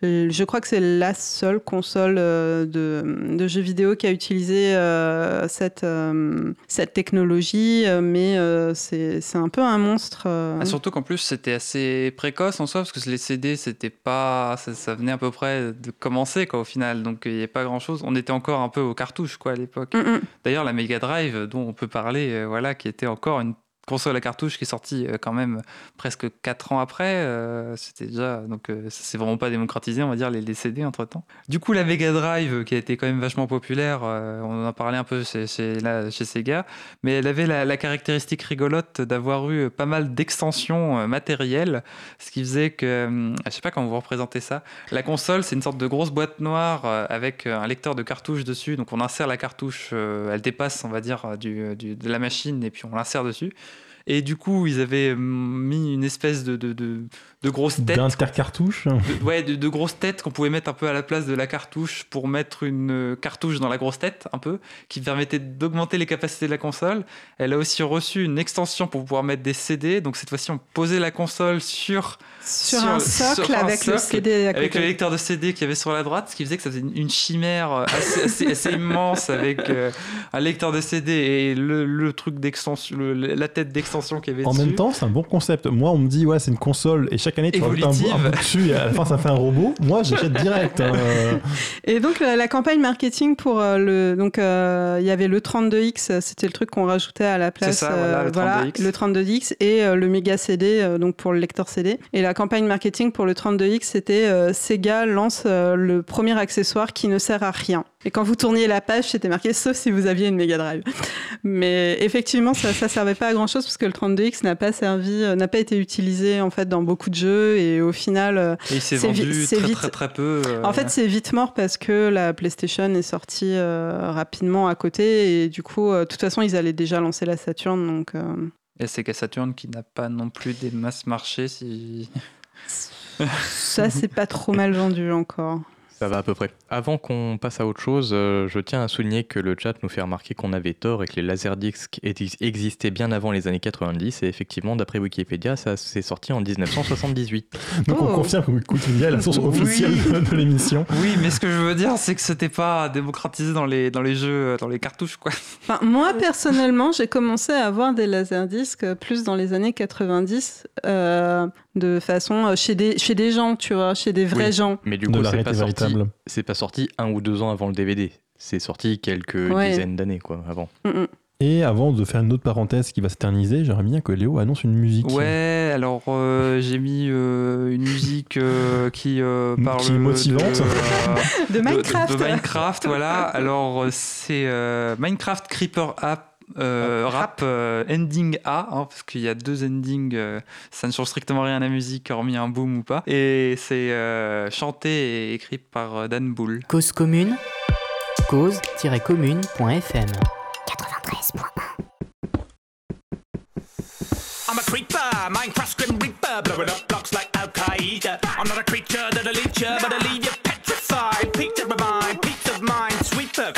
D: Je crois que c'est la seule console euh, de, de jeux vidéo qui a utilisé euh, cette, euh, cette technologie, euh, mais euh, c'est un peu un monstre. euh.
C: Ah, surtout qu'en plus c'était assez précoce en soi parce que les CD c'était pas ça, ça venait à peu près de commencer quoi au final donc il n'y avait pas grand chose on était encore un peu aux cartouches quoi à l'époque
D: Mm, mm.
C: d'ailleurs la Mega Drive dont on peut parler euh, voilà qui était encore une console à cartouche qui est sortie euh, quand même presque 4 ans après euh, c'était déjà donc euh, ça s'est vraiment pas démocratisé on va dire les, les CD entre temps du coup la Mega Drive qui a été quand même vachement populaire on en a parlé un peu chez, chez, Sega mais elle avait la, caractéristique rigolote d'avoir eu pas mal d'extensions matérielles, ce qui faisait que, hum, je sais pas comment vous représentez ça, la console c'est une sorte de grosse boîte noire avec un lecteur de cartouches dessus, donc on insère la cartouche, elle dépasse on va dire du, du- de la machine et puis on l'insère dessus. Et du coup, ils avaient hum, mis une espèce de, de, de, de grosse tête
A: D'intercartouche.
C: ouais, de, de grosses têtes qu'on pouvait mettre un peu à la place de la cartouche pour mettre une euh, cartouche dans la grosse tête, un peu, qui permettait d'augmenter les capacités de la console. Elle a aussi reçu une extension pour pouvoir mettre des CD. Donc cette fois-ci, on posait la console sur,
D: Sur,
C: sur-
D: un
C: sur
D: socle
C: un
D: avec le
C: socle,
D: CD à
C: avec
D: côté.
C: le lecteur de CD qu'il y avait sur la droite, ce qui faisait que ça faisait une, chimère euh, assez, assez- assez immense avec euh, un lecteur de CD et le, le truc d'extension, le- la tête d'extension qu'il y avait
A: En
C: dessus.
A: même temps, c'est un bon concept. Moi, on me dit, ouais, c'est une console et chaque année, tu rajoutes un bout, un bout dessus et à la fin, ça fait un robot. Moi, j'achète direct. hein.
D: Et donc la, la campagne marketing pour euh, le donc euh, il y avait le 32X, euh, c'était le truc qu'on rajoutait à la place
C: ça, voilà, le 32X.
D: le 32X et euh, le méga CD euh, donc pour le lecteur CD. Et la campagne marketing pour le 32X c'était euh, Sega lance euh, le premier accessoire qui ne sert à rien. Et quand vous tourniez la page, c'était marqué sauf si vous aviez une Mega Drive. Mais effectivement, ça, ça servait pas à grand chose parce que le 32X n'a pas servi, euh, n'a pas été utilisé en fait dans beaucoup de jeux et au final,
C: Et il s'est vendu très,
D: vite.
C: très très peu.
D: en fait, c'est vite mort parce que la PlayStation est sortie rapidement à côté et du coup, de toute façon, ils allaient déjà lancer la Saturn, donc.
C: Et Sega Saturn qui n'a pas non plus des masses marchés si.
D: Ça, c'est pas trop mal vendu encore.
B: Ça va à peu près. Avant qu'on passe à autre chose, euh, je tiens à souligner que le chat nous fait remarquer qu'on avait tort et que les laserdiscs existaient bien avant les années 90. Et effectivement, d'après Wikipédia, ça s'est sorti en 1978. [LAUGHS]
A: Donc on
D: Oh.
A: confirme que Wikipédia est la source officielle de [LAUGHS] l'émission.
C: Oui, mais ce que je veux dire, c'est que c'était pas démocratisé dans les, dans les jeux, dans les cartouches, quoi.
D: Enfin, moi, personnellement, j'ai commencé à avoir des laserdiscs plus dans les années 90, euh, de façon euh, chez des, chez des gens, tu vois, chez des vrais
B: Oui.
D: gens.
B: Mais du coup, c'est pas, sorti, c'est pas sorti un ou deux ans avant le DVD. C'est sorti quelques
D: Ouais.
B: dizaines d'années, quoi, avant.
D: Mm, mm.
A: Et avant de faire une autre parenthèse qui va s'éterniser, j'aimerais bien que Léo annonce une musique.
C: Ouais, alors euh, j'ai mis euh, une musique euh, qui euh, parle.
A: Qui est motivante.
C: De, [LAUGHS] euh,
D: De
C: de-
D: Minecraft.
C: De, Minecraft, voilà. Alors, c'est euh, Minecraft Creeper App. Euh, rap euh, ending A, hein, parce qu'il y a deux endings, euh, ça ne change strictement rien à la musique, hormis un boom ou pas. Et c'est euh, chanté et écrit par euh, Dan Bull.
F: Cause commune, cause-commune.fm. 93.1.
G: I'm a creeper, Minecraft Grim Reaper, blowing up blocks like Al Qaeda. I'm not a creature that'll eat you, but I'll leave you petrified. Peaked of my mind, peace of mind, sweeper.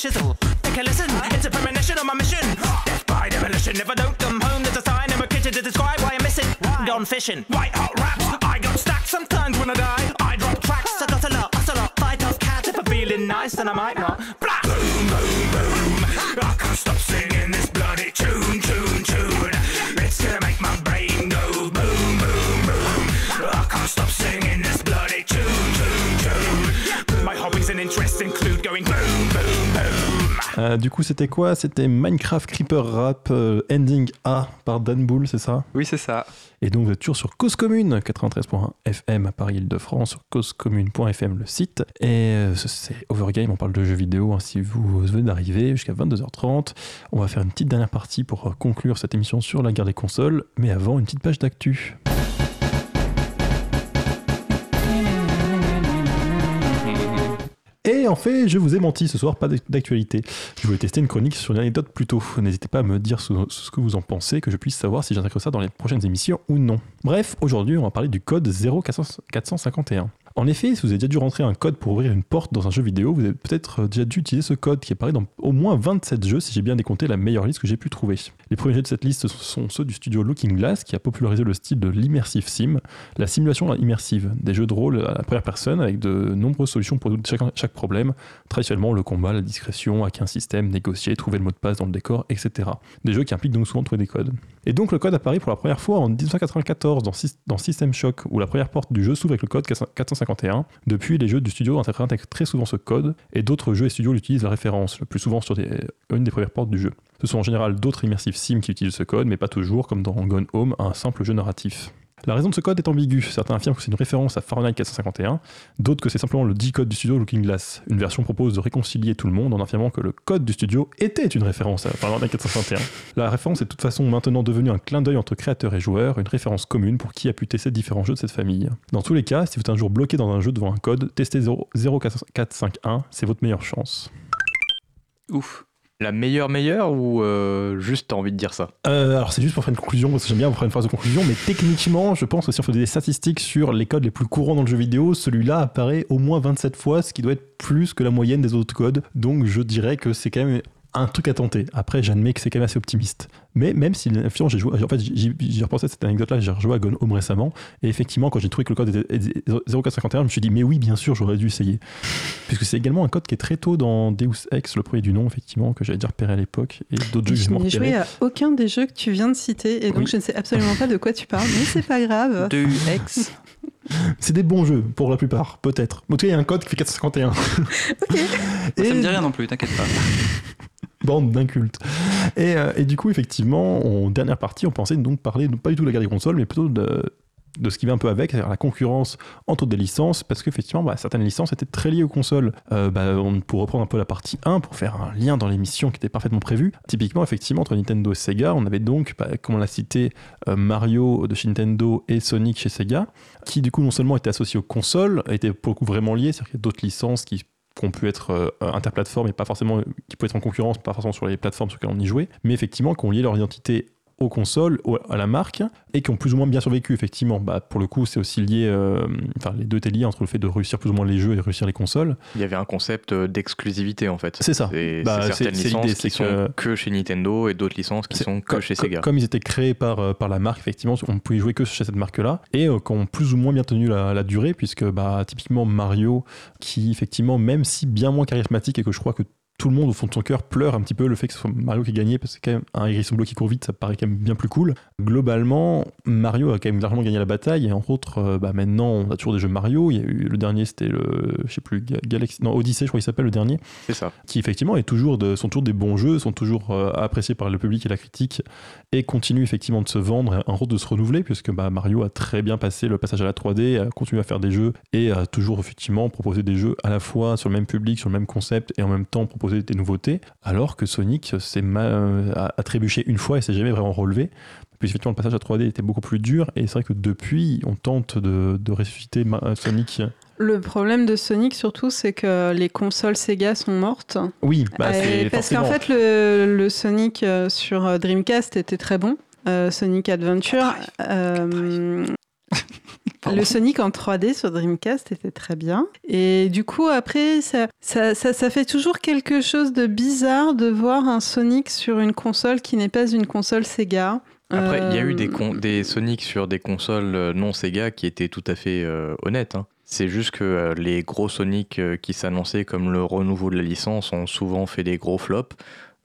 G: Shizzle, take a listen. It's a premonition on my mission. Death by demolition. If I don't come home, there's a sign in my kitchen to describe why I'm missing. Gone fishing. White hot raps. I got stacked sometimes when I die. I drop tracks. I got a lot, a lot. Fight off cat if I'm feeling nice, then I might not.
A: Euh, du coup, c'était quoi? C'était Minecraft Creeper Rap euh, Ending A par Dan Bull, c'est ça?
C: Oui, c'est ça.
A: Et donc, vous êtes toujours sur Cause Commune, 93.1 FM à Paris-Île-de-France, sur causecommune.fm le site. Et euh, ce- c'est Overgame, on parle de jeux vidéo. hein, si vous venez d'arriver jusqu'à 22h30, on va faire une petite dernière partie pour conclure cette émission sur la guerre des consoles. Mais avant, une petite page d'actu. En fait, je vous ai menti ce soir, pas d'actualité. Je voulais tester une chronique sur une anecdote plus tôt. N'hésitez pas à me dire ce, ce que vous en pensez, que je puisse savoir si j'intègre ça dans les prochaines émissions ou non. Bref, aujourd'hui, on va parler du code 0451. En effet, si vous avez déjà dû rentrer un code pour ouvrir une porte dans un jeu vidéo, vous avez peut-être déjà dû utiliser ce code qui apparaît dans au moins 27 jeux, si j'ai bien décompté la meilleure liste que j'ai pu trouver. Les premiers jeux de cette liste sont ceux du studio Looking Glass, qui a popularisé le style de l'immersive sim, la simulation immersive, des jeux de rôle à la première personne avec de nombreuses solutions pour chaque, problème, traditionnellement le combat, la discrétion, hacker un système, négocier, trouver le mot de passe dans le décor, etc. Des jeux qui impliquent donc souvent de trouver des codes. Et donc le code apparaît pour la première fois en 1994 dans, Sys- dans System Shock, où la première porte du jeu s'ouvre avec le code 451. Depuis, les jeux du studio intègrent très souvent ce code, et d'autres jeux et studios l'utilisent la référence, le plus souvent sur des- une des premières portes du jeu. Ce sont en général d'autres immersive sim qui utilisent ce code, mais pas toujours, comme dans Gone Home, un simple jeu narratif. La raison de ce code est ambiguë. Certains affirment que c'est une référence à Fahrenheit 451, d'autres que c'est simplement le G-code du studio Looking Glass. Une version propose de réconcilier tout le monde en affirmant que le code du studio était une référence à Fahrenheit 451. La référence est de toute façon maintenant devenue un clin d'œil entre créateurs et joueurs, une référence commune pour qui a pu tester différents jeux de cette famille. Dans tous les cas, si vous êtes un jour bloqué dans un jeu devant un code, testez 0- 0451, c'est votre meilleure chance.
C: Ouf.
B: La meilleure meilleure ou euh, juste t'as envie de dire ça?
A: Euh, alors c'est juste pour faire une conclusion, parce que j'aime bien vous faire une phrase de conclusion, mais techniquement, je pense que si on fait des statistiques sur les codes les plus courants dans le jeu vidéo, celui-là apparaît au moins 27 fois, ce qui doit être plus que la moyenne des autres codes. Donc je dirais que c'est quand même un truc à tenter. Après, j'admets que c'est quand même assez optimiste. Mais même si l'influence, j'ai joué, en fait, j'ai repensé à cette anecdote-là, j'ai rejoué à Gone Home récemment, et effectivement, quand j'ai trouvé que le code était 0451, je me suis dit, mais oui, bien sûr, j'aurais dû essayer. Puisque c'est également un code qui est très tôt dans Deus Ex, le premier du nom, effectivement, que j'avais déjà repéré à l'époque, et d'autres jeux que
D: Je n'ai joué à aucun des jeux que tu viens de citer, et donc
A: Oui.
D: je ne sais absolument pas de quoi tu parles, mais c'est pas grave. [LAUGHS]
C: De UX. [LAUGHS]
A: C'est des bons jeux, pour la plupart, peut-être. En tout cas, il y a un code qui fait 451. [LAUGHS]
D: Ok.
A: Et-
C: Ça me dit rien non plus, t'inquiète pas.
A: Bande d'incultes. Et, euh, et du coup, effectivement, en dernière partie, on pensait donc parler pas du tout de la guerre des consoles, mais plutôt de, ce qui va un peu avec, c'est-à-dire la concurrence entre des licences, parce qu'effectivement, bah, certaines licences étaient très liées aux consoles. Euh, bah, pour reprendre un peu la partie 1, pour faire un lien dans l'émission qui était parfaitement prévu, typiquement, effectivement, entre Nintendo et Sega, on avait donc, bah, comme on l'a cité, euh, Mario de chez Nintendo et Sonic chez Sega, qui du coup non seulement étaient associés aux consoles, étaient pour le coup vraiment liés, c'est-à-dire qu'il y a d'autres licences qui qui ont pu être euh, interplateformes et pas forcément qui pouvaient être en concurrence, pas forcément sur les plateformes sur lesquelles on y jouait, mais effectivement qui ont lié leur identité aux consoles, au- à la marque, et qui ont plus ou moins bien survécu, effectivement. Bah, pour le coup, c'est aussi lié, euh, enfin, les deux étaient liés entre le fait de réussir plus ou moins les jeux et de réussir les consoles.
B: Il y avait un concept euh, d'exclusivité en fait.
A: C'est ça.
B: C'est
A: Bah,
B: certaines licences qui
A: c'est
B: sont
A: que-
B: que... chez Nintendo et d'autres licences qui sont que chez Sega.
A: Comme ils étaient créés par, euh, par la marque, effectivement, on pouvait jouer que chez cette marque-là, et euh, qui ont plus ou moins bien tenu la, la durée, puisque bah, typiquement Mario, qui effectivement, même si bien moins charismatique, et que je crois que tout le monde au fond de son cœur pleure un petit peu le fait que ce soit Mario qui gagnait parce que quand même un hérisson bleu qui court vite ça paraît quand même bien plus cool. Globalement Mario a quand même largement gagné la bataille et entre autres euh, bah, maintenant on a toujours des jeux Mario. Il y a eu le dernier c'était le je sais plus Ga- Galaxy non Odyssey je crois qu'il s'appelle le dernier.
B: C'est ça.
A: qui effectivement est toujours de, sont toujours des bons jeux, sont toujours euh, appréciés par le public et la critique, et continuent effectivement de se vendre, un rôle de se renouveler, puisque bah, Mario a très bien passé le passage à la 3D, a continué à faire des jeux, et a toujours effectivement proposé des jeux à la fois sur le même public, sur le même concept, et en même temps proposer des nouveautés, alors que Sonic s'est euh, a, a trébuché une fois et s'est jamais vraiment relevé. Puis effectivement, le passage à 3D était beaucoup plus dur, et c'est vrai que depuis, on tente de, de ressusciter Ma- Sonic.
D: Le problème de Sonic, surtout, c'est que les consoles Sega sont mortes.
A: Oui, bah,
D: Euh,
A: c'est
D: parce qu'en fait, le, le Sonic euh, sur euh, Dreamcast était très bon. Euh, Sonic Adventure. [LAUGHS] euh,
C: Pardon.
D: le Sonic en 3D sur Dreamcast était très bien. Et du coup, après, ça, ça, ça, ça fait toujours quelque chose de bizarre de voir un Sonic sur une console qui n'est pas une console Sega.
B: Après, il y a eu
D: Euh,
B: des, con- des Sonic sur des consoles euh, non Sega qui étaient tout à fait euh, honnêtes. hein. C'est juste que euh, les gros Sonic euh, qui s'annonçaient comme le renouveau de la licence ont souvent fait des gros flops.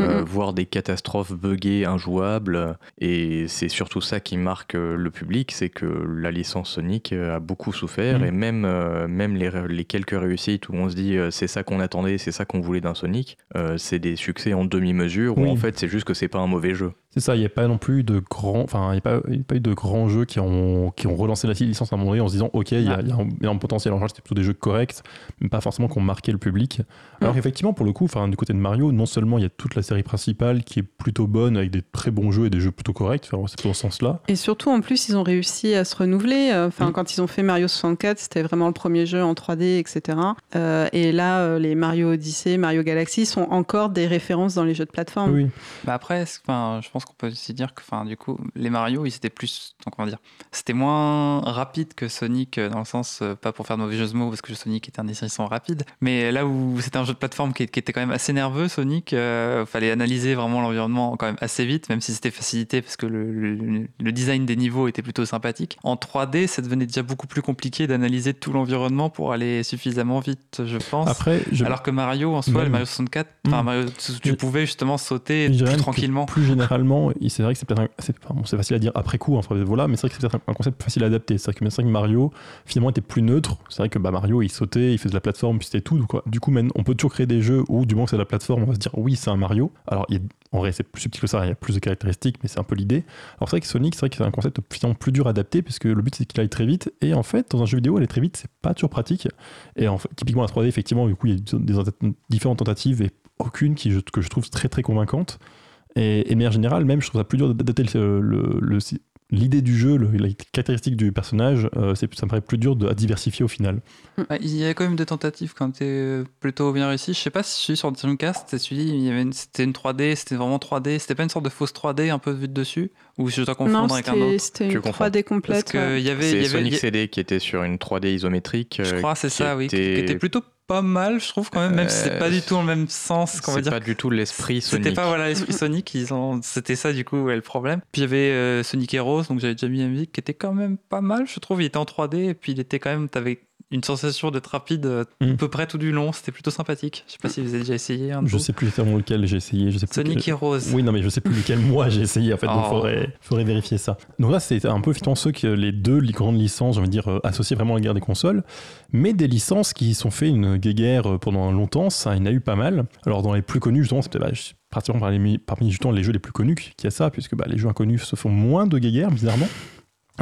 B: Euh,
D: Mhm.
B: voire des catastrophes buggées, injouables. Et c'est surtout ça qui marque euh, le public, c'est que la licence Sonic euh, a beaucoup souffert.
A: Mhm.
B: Et même, euh, même les, les quelques réussites où on se dit euh, c'est ça qu'on attendait, c'est ça qu'on voulait d'un Sonic, c'est des succès en demi-mesure,
A: Oui.
B: où en fait c'est juste que c'est pas un mauvais jeu.
A: C'est ça, il n'y a pas non plus de grands, enfin, il n'y a, pas- a eu de grands jeux qui ont, qui ont relancé la licence à un moment donné en se disant, ok, il y, a- il y a un énorme potentiel. En général, c'était plutôt des jeux corrects, mais pas forcément qui ont marqué le public. Alors
D: Mm.
A: effectivement, pour le coup, enfin, du côté de Mario, non seulement il y a toute la série principale qui est plutôt bonne avec des très bons jeux et des jeux plutôt corrects, c'est plutôt dans ce sens-là.
D: Et surtout, en plus, ils ont réussi à se renouveler. Euh, Enfin,
A: Mm.
D: quand ils ont fait Mario 64, c'était vraiment le premier jeu en 3D, etc. Euh, et là, euh, les Mario Odyssey, Mario Galaxy sont encore des références dans les jeux de plateforme.
A: Oui,
C: Bah après, je pense qu'on peut aussi dire que, enfin, du coup, les Mario, ils étaient plus, donc, comment dire, c'était moins rapide que Sonic euh, dans le sens, euh, pas pour faire de mauvais jeux de mots, parce que Sonic était un dessin rapide, mais là où c'était un jeu de plateforme qui, qui était quand même assez nerveux, Sonic, euh, fallait analyser vraiment l'environnement quand même assez vite, même si c'était facilité parce que le, le- le design des niveaux était plutôt sympathique. En 3D, ça devenait déjà beaucoup plus compliqué d'analyser tout l'environnement pour aller suffisamment vite, je pense.
A: après, je,
C: Alors que Mario, en soi,
A: Même.
C: le Mario 64, enfin,
A: Mm.
C: Mario, tu, tu pouvais justement sauter plus tranquillement.
A: Plus généralement, c'est vrai que c'est facile à dire après coup, enfin, voilà, mais c'est vrai que c'est peut-être un, concept facile à adapter. C'est vrai que, Mario, finalement, était plus neutre. C'est vrai que bah, Mario, il sautait, il faisait de la plateforme, puis c'était tout. Du coup, maintenant, on peut toujours créer des jeux où, du moment que c'est de la plateforme, on va se dire oui, c'est un Mario. Alors, il en vrai, c'est plus subtil que ça, il y a plus de caractéristiques, mais c'est un peu l'idée. Alors, c'est vrai que Sonic, c'est vrai que c'est un concept finalement plus dur à adapter, puisque le but, c'est qu'il aille très vite. Et en fait, dans un jeu vidéo, aller très vite, c'est pas toujours pratique. Et en typiquement, la 3D, effectivement, du coup, il y a des, différentes tentatives et aucune qui, que je trouve très très convaincante. Et, et manière générale, même, je trouve ça plus dur d'adapter le, le- le- l'idée du jeu, le- les caractéristiques du personnage, euh, c'est- ça me paraît plus dur de, à diversifier au final.
C: Il y a quand même des tentatives ont été euh, plutôt bien réussies. Je sais pas si celui sur Dreamcast, c'était celui, il y avait une- c'était une 3D, c'était vraiment 3D. C'était pas une sorte de fausse 3D un peu vue de dessus? Ou je dois confondre
D: Non,
C: avec un autre?
D: c'était
B: Tu
D: une
B: confonds.
D: 3D
C: Parce
D: complète.
C: qu'il
D: ouais.
C: y avait. il
B: C'est
C: y avait-
B: Sonic
C: y
B: CD qui était sur une 3D isométrique.
C: Je
B: euh,
C: crois, c'est ça, oui. Qui,
B: était-
C: était plutôt pas mal, je trouve, quand même, même si c'est pas
B: Euh,
C: du tout dans le même sens, qu'on va
B: C'est
C: dire.
B: pas du tout l'esprit
C: C'était
B: Sonic.
C: pas voilà l'esprit Sonic, ils ont... c'était ça du coup ouais, le problème. Puis il y avait euh, Sonic Heroes, donc j'avais déjà mis la musique, qui était quand même pas mal, je trouve. Il était en 3D et puis il était quand même, t'avais une sensation d'être rapide euh,
A: Mm.
C: à peu près tout du long. C'était plutôt sympathique. Je sais pas si vous avez déjà essayé un
A: Je sais plus exactement lequel j'ai essayé. Je sais plus
C: Sonic Heroes.
A: Oui, non, mais je sais plus lequel moi j'ai essayé en fait, donc
C: Oh.
A: faudrait, faudrait vérifier ça. Donc là, c'est un peu effectivement ceux que les deux les grandes licences, j'ai envie de dire, euh, associées vraiment à la guerre des consoles, mais des licences qui sont fait une guéguerre euh, pendant longtemps, ça, il y en a eu pas mal. Alors dans les plus connus, justement, c'était bah, parmi, parmi justement les jeux les plus connus qu'il y a ça, puisque bah, les jeux inconnus se font moins de guéguerre, bizarrement.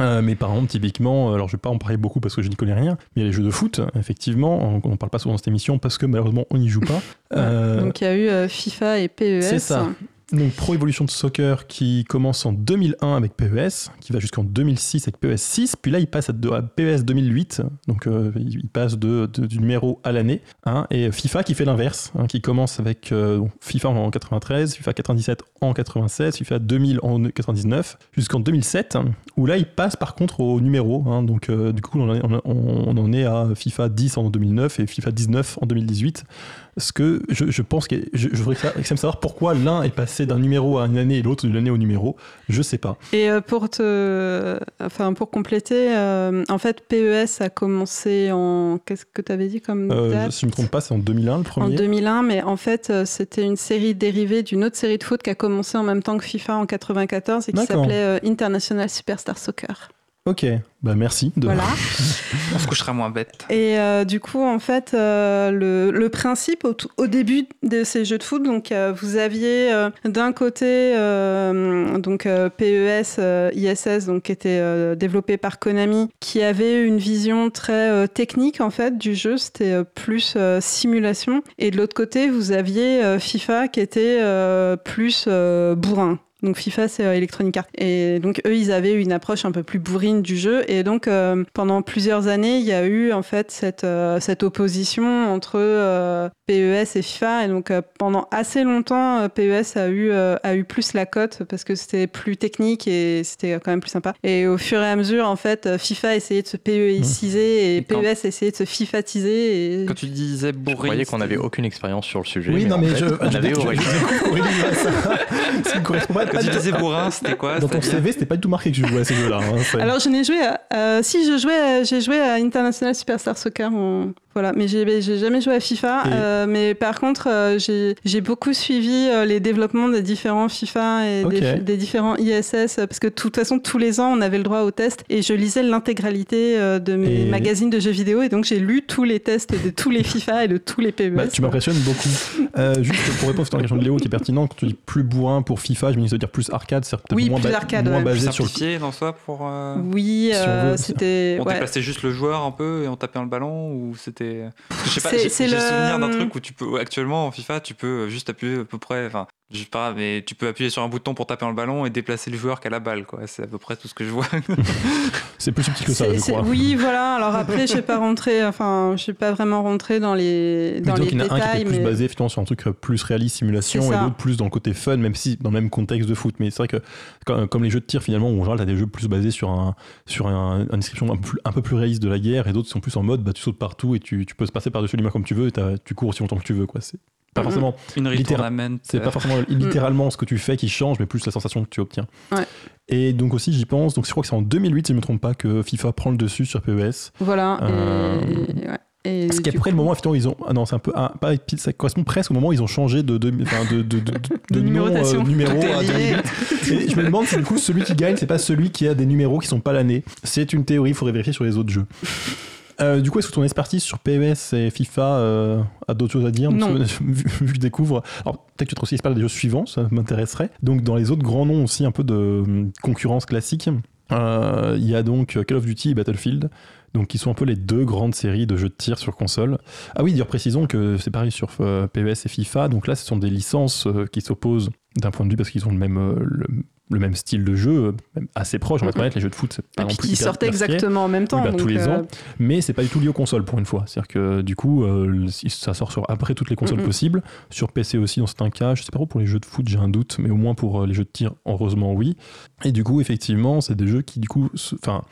A: Euh, mais par exemple, typiquement, euh, alors je vais pas en parler beaucoup parce que je n'y connais rien, mais il y a les jeux de foot, effectivement, on n'en parle pas souvent dans cette émission parce que malheureusement on n'y joue pas. Euh,
D: Donc il y a eu euh, FIFA et PES.
A: c'est ça. Donc Pro Evolution Soccer qui commence en 2001 avec PES, qui va jusqu'en 2006 avec PES 6, puis là il passe à, de- PES 2008, donc euh, il passe de, de- du numéro à l'année, hein, et FIFA qui fait l'inverse, hein, qui commence avec euh, FIFA en 93, FIFA 97 en 96, FIFA 2000 en 99, jusqu'en 2007, hein, où là il passe par contre au numéro, hein, donc euh, du coup on est, on en est à FIFA 10 en 2009 et FIFA 19 en 2018. Ce que je, je pense que je, je voudrais savoir pourquoi l'un est passé d'un numéro à une année et l'autre d'une année au numéro. Je sais pas.
D: Et euh, pour te, enfin pour compléter, euh, en fait PES a commencé en, qu'est-ce que tu avais dit comme
A: Euh,
D: date
A: si je me trompe pas, c'est en 2001 le
D: En
A: premier.
D: 2001, mais en fait, c'était une série dérivée d'une autre série de foot qui a commencé en même temps que FIFA en 94 et qui s'appelait International Superstar Soccer.
A: Ok, bah merci. De...
D: Voilà.
C: On se couchera moins bête.
D: Et euh, du coup, en fait, euh, le, le principe au, début de ces jeux de foot, donc euh, vous aviez euh, d'un côté euh, donc euh, PES, euh, ISS, donc qui était euh, développé par Konami, qui avait une vision très euh, technique en fait du jeu, c'était euh, plus euh, simulation. Et de l'autre côté, vous aviez euh, FIFA qui était euh, plus euh, bourrin. Donc FIFA, c'est euh, Electronic Arts. Et donc eux, ils avaient une approche un peu plus bourrine du jeu. Et donc euh, pendant plusieurs années, il y a eu en fait cette, euh, cette opposition entre euh, PES et FIFA. Et donc euh, pendant assez longtemps, euh, PES a eu, euh, a eu plus la cote parce que c'était plus technique et c'était quand même plus sympa. Et au fur et à mesure, en fait, FIFA essayait de se PEIciser et
C: Et quand-
D: PES essayait de se FIFAtiser. Et...
C: Quand tu disais
B: Je
C: bourré.
B: croyais qu'on n'avait aucune expérience sur le sujet.
A: Oui, non,
B: en
A: mais
B: fait,
A: je.
B: On
A: je-
B: avait
A: je- je- ça, [LAUGHS] ça me correspond pas.
C: Quand tu disais bourrin, c'était quoi
A: Dans ton CV, c'était pas du tout marqué que je jouais à ces jeux-là. hein,
D: Alors je n'ai joué à, euh, si je jouais à- j'ai joué à International Superstar Soccer en- voilà mais j'ai jamais joué à FIFA
A: Et-
D: euh, mais par contre euh, j'ai beaucoup suivi euh, les développements des différents FIFA et des, différents ISS parce que de toute façon tous les ans on avait le droit au test et je lisais l'intégralité euh, de mes
A: Et-
D: magazines de jeux vidéo et donc j'ai lu tous les tests de tous les [LAUGHS] FIFA et de tous les PES
A: Bah, tu m'impressionnes beaucoup. Euh, juste pour répondre à la question de Léo qui est pertinent, quand tu dis plus bourrin pour FIFA, je me dis ça veut dire plus arcade, c'est peut-être
D: Oui,
A: moins,
D: plus
A: ba-
D: arcade,
A: moins
D: ouais.
A: basé sur le.
C: dans soi pour. euh,
D: oui
A: Si
D: euh, c'était
C: On
D: ouais.
C: déplaçait juste le joueur un peu et on tapait le ballon ou c'était. Que je sais pas, j'ai
D: le-
C: souvenir d'un truc où tu peux. Actuellement en FIFA, tu peux juste appuyer à peu près. Enfin, je sais pas, mais tu peux appuyer sur un bouton pour taper dans le ballon et déplacer le joueur qu'à la balle, quoi. C'est à peu près tout ce que je vois. [LAUGHS]
A: C'est plus subtil que ça, je crois.
D: Oui, voilà. Alors après, je vais pas rentrer, enfin, je suis pas vraiment rentré dans les
A: Mais
D: dans les
A: qu'il y en a un qui était plus
D: mais
A: basé effectivement sur un truc euh, plus réaliste, simulation, et l'autre plus dans le côté fun, même si dans le même contexte de foot. Mais c'est vrai que comme, comme les jeux de tir, finalement, où en général, t'as des jeux plus basés sur, un, sur un, une description un peu, plus, un peu plus réaliste de la guerre, et d'autres sont plus en mode, bah, tu sautes partout et tu, tu peux se passer par-dessus les mains comme tu veux, et tu cours aussi longtemps que tu veux. quoi. C'est pas forcément,
C: Une
A: Littéra-
C: retournament.
A: c'est pas forcément littéralement ce que tu fais qui change, mais plus la sensation que tu obtiens.
D: Ouais.
A: Et donc aussi, j'y pense, donc je crois que c'est en 2008, si je me trompe pas, que FIFA prend le dessus sur PES.
D: voilà.
A: Euh,
D: Et, ouais. Et
A: Parce qu'après le moment, effectivement, ils ont. Ah non, c'est un peu. ah, pas, ça correspond presque au moment où ils ont changé de, de, de, de, de, euh, numéro à
C: lié.
A: 2008. Et je me demande si du coup, celui qui gagne, c'est pas celui qui a des numéros qui sont pas l'année. C'est une théorie, il faudrait vérifier sur les autres jeux. Euh, du coup, est-ce que ton expertise sur PES et FIFA euh, a d'autres choses à dire
D: Non.
A: Parce que, [LAUGHS] vu, vu que je découvre. Alors, peut-être que tu aussi expert des jeux suivants, ça m'intéresserait. Donc, dans les autres grands noms aussi, un peu de hum, concurrence classique, euh, il y a donc Call of Duty et Battlefield. donc qui sont un peu les deux grandes séries de jeux de tir sur console. Ah oui, dire précisons que c'est pareil sur PES et FIFA, donc là ce sont des licences qui s'opposent d'un point de vue parce qu'ils ont le même, le, le même style de jeu, assez proche, on va être honnête, les jeux de foot, c'est pas
D: Et
A: non plus
D: qui sortaient exactement en même temps.
A: Oui, bah, tous les
D: euh,
A: ans. Mais c'est pas du tout lié aux consoles pour une fois. C'est-à-dire que du coup, euh, ça sort sur après toutes les consoles possibles. Sur PC aussi, dans certains cas. Je sais pas trop pour les jeux de foot, j'ai un doute, mais au moins pour euh, les jeux de tir, heureusement, oui. Et du coup, effectivement, c'est des jeux qui, du coup, enfin.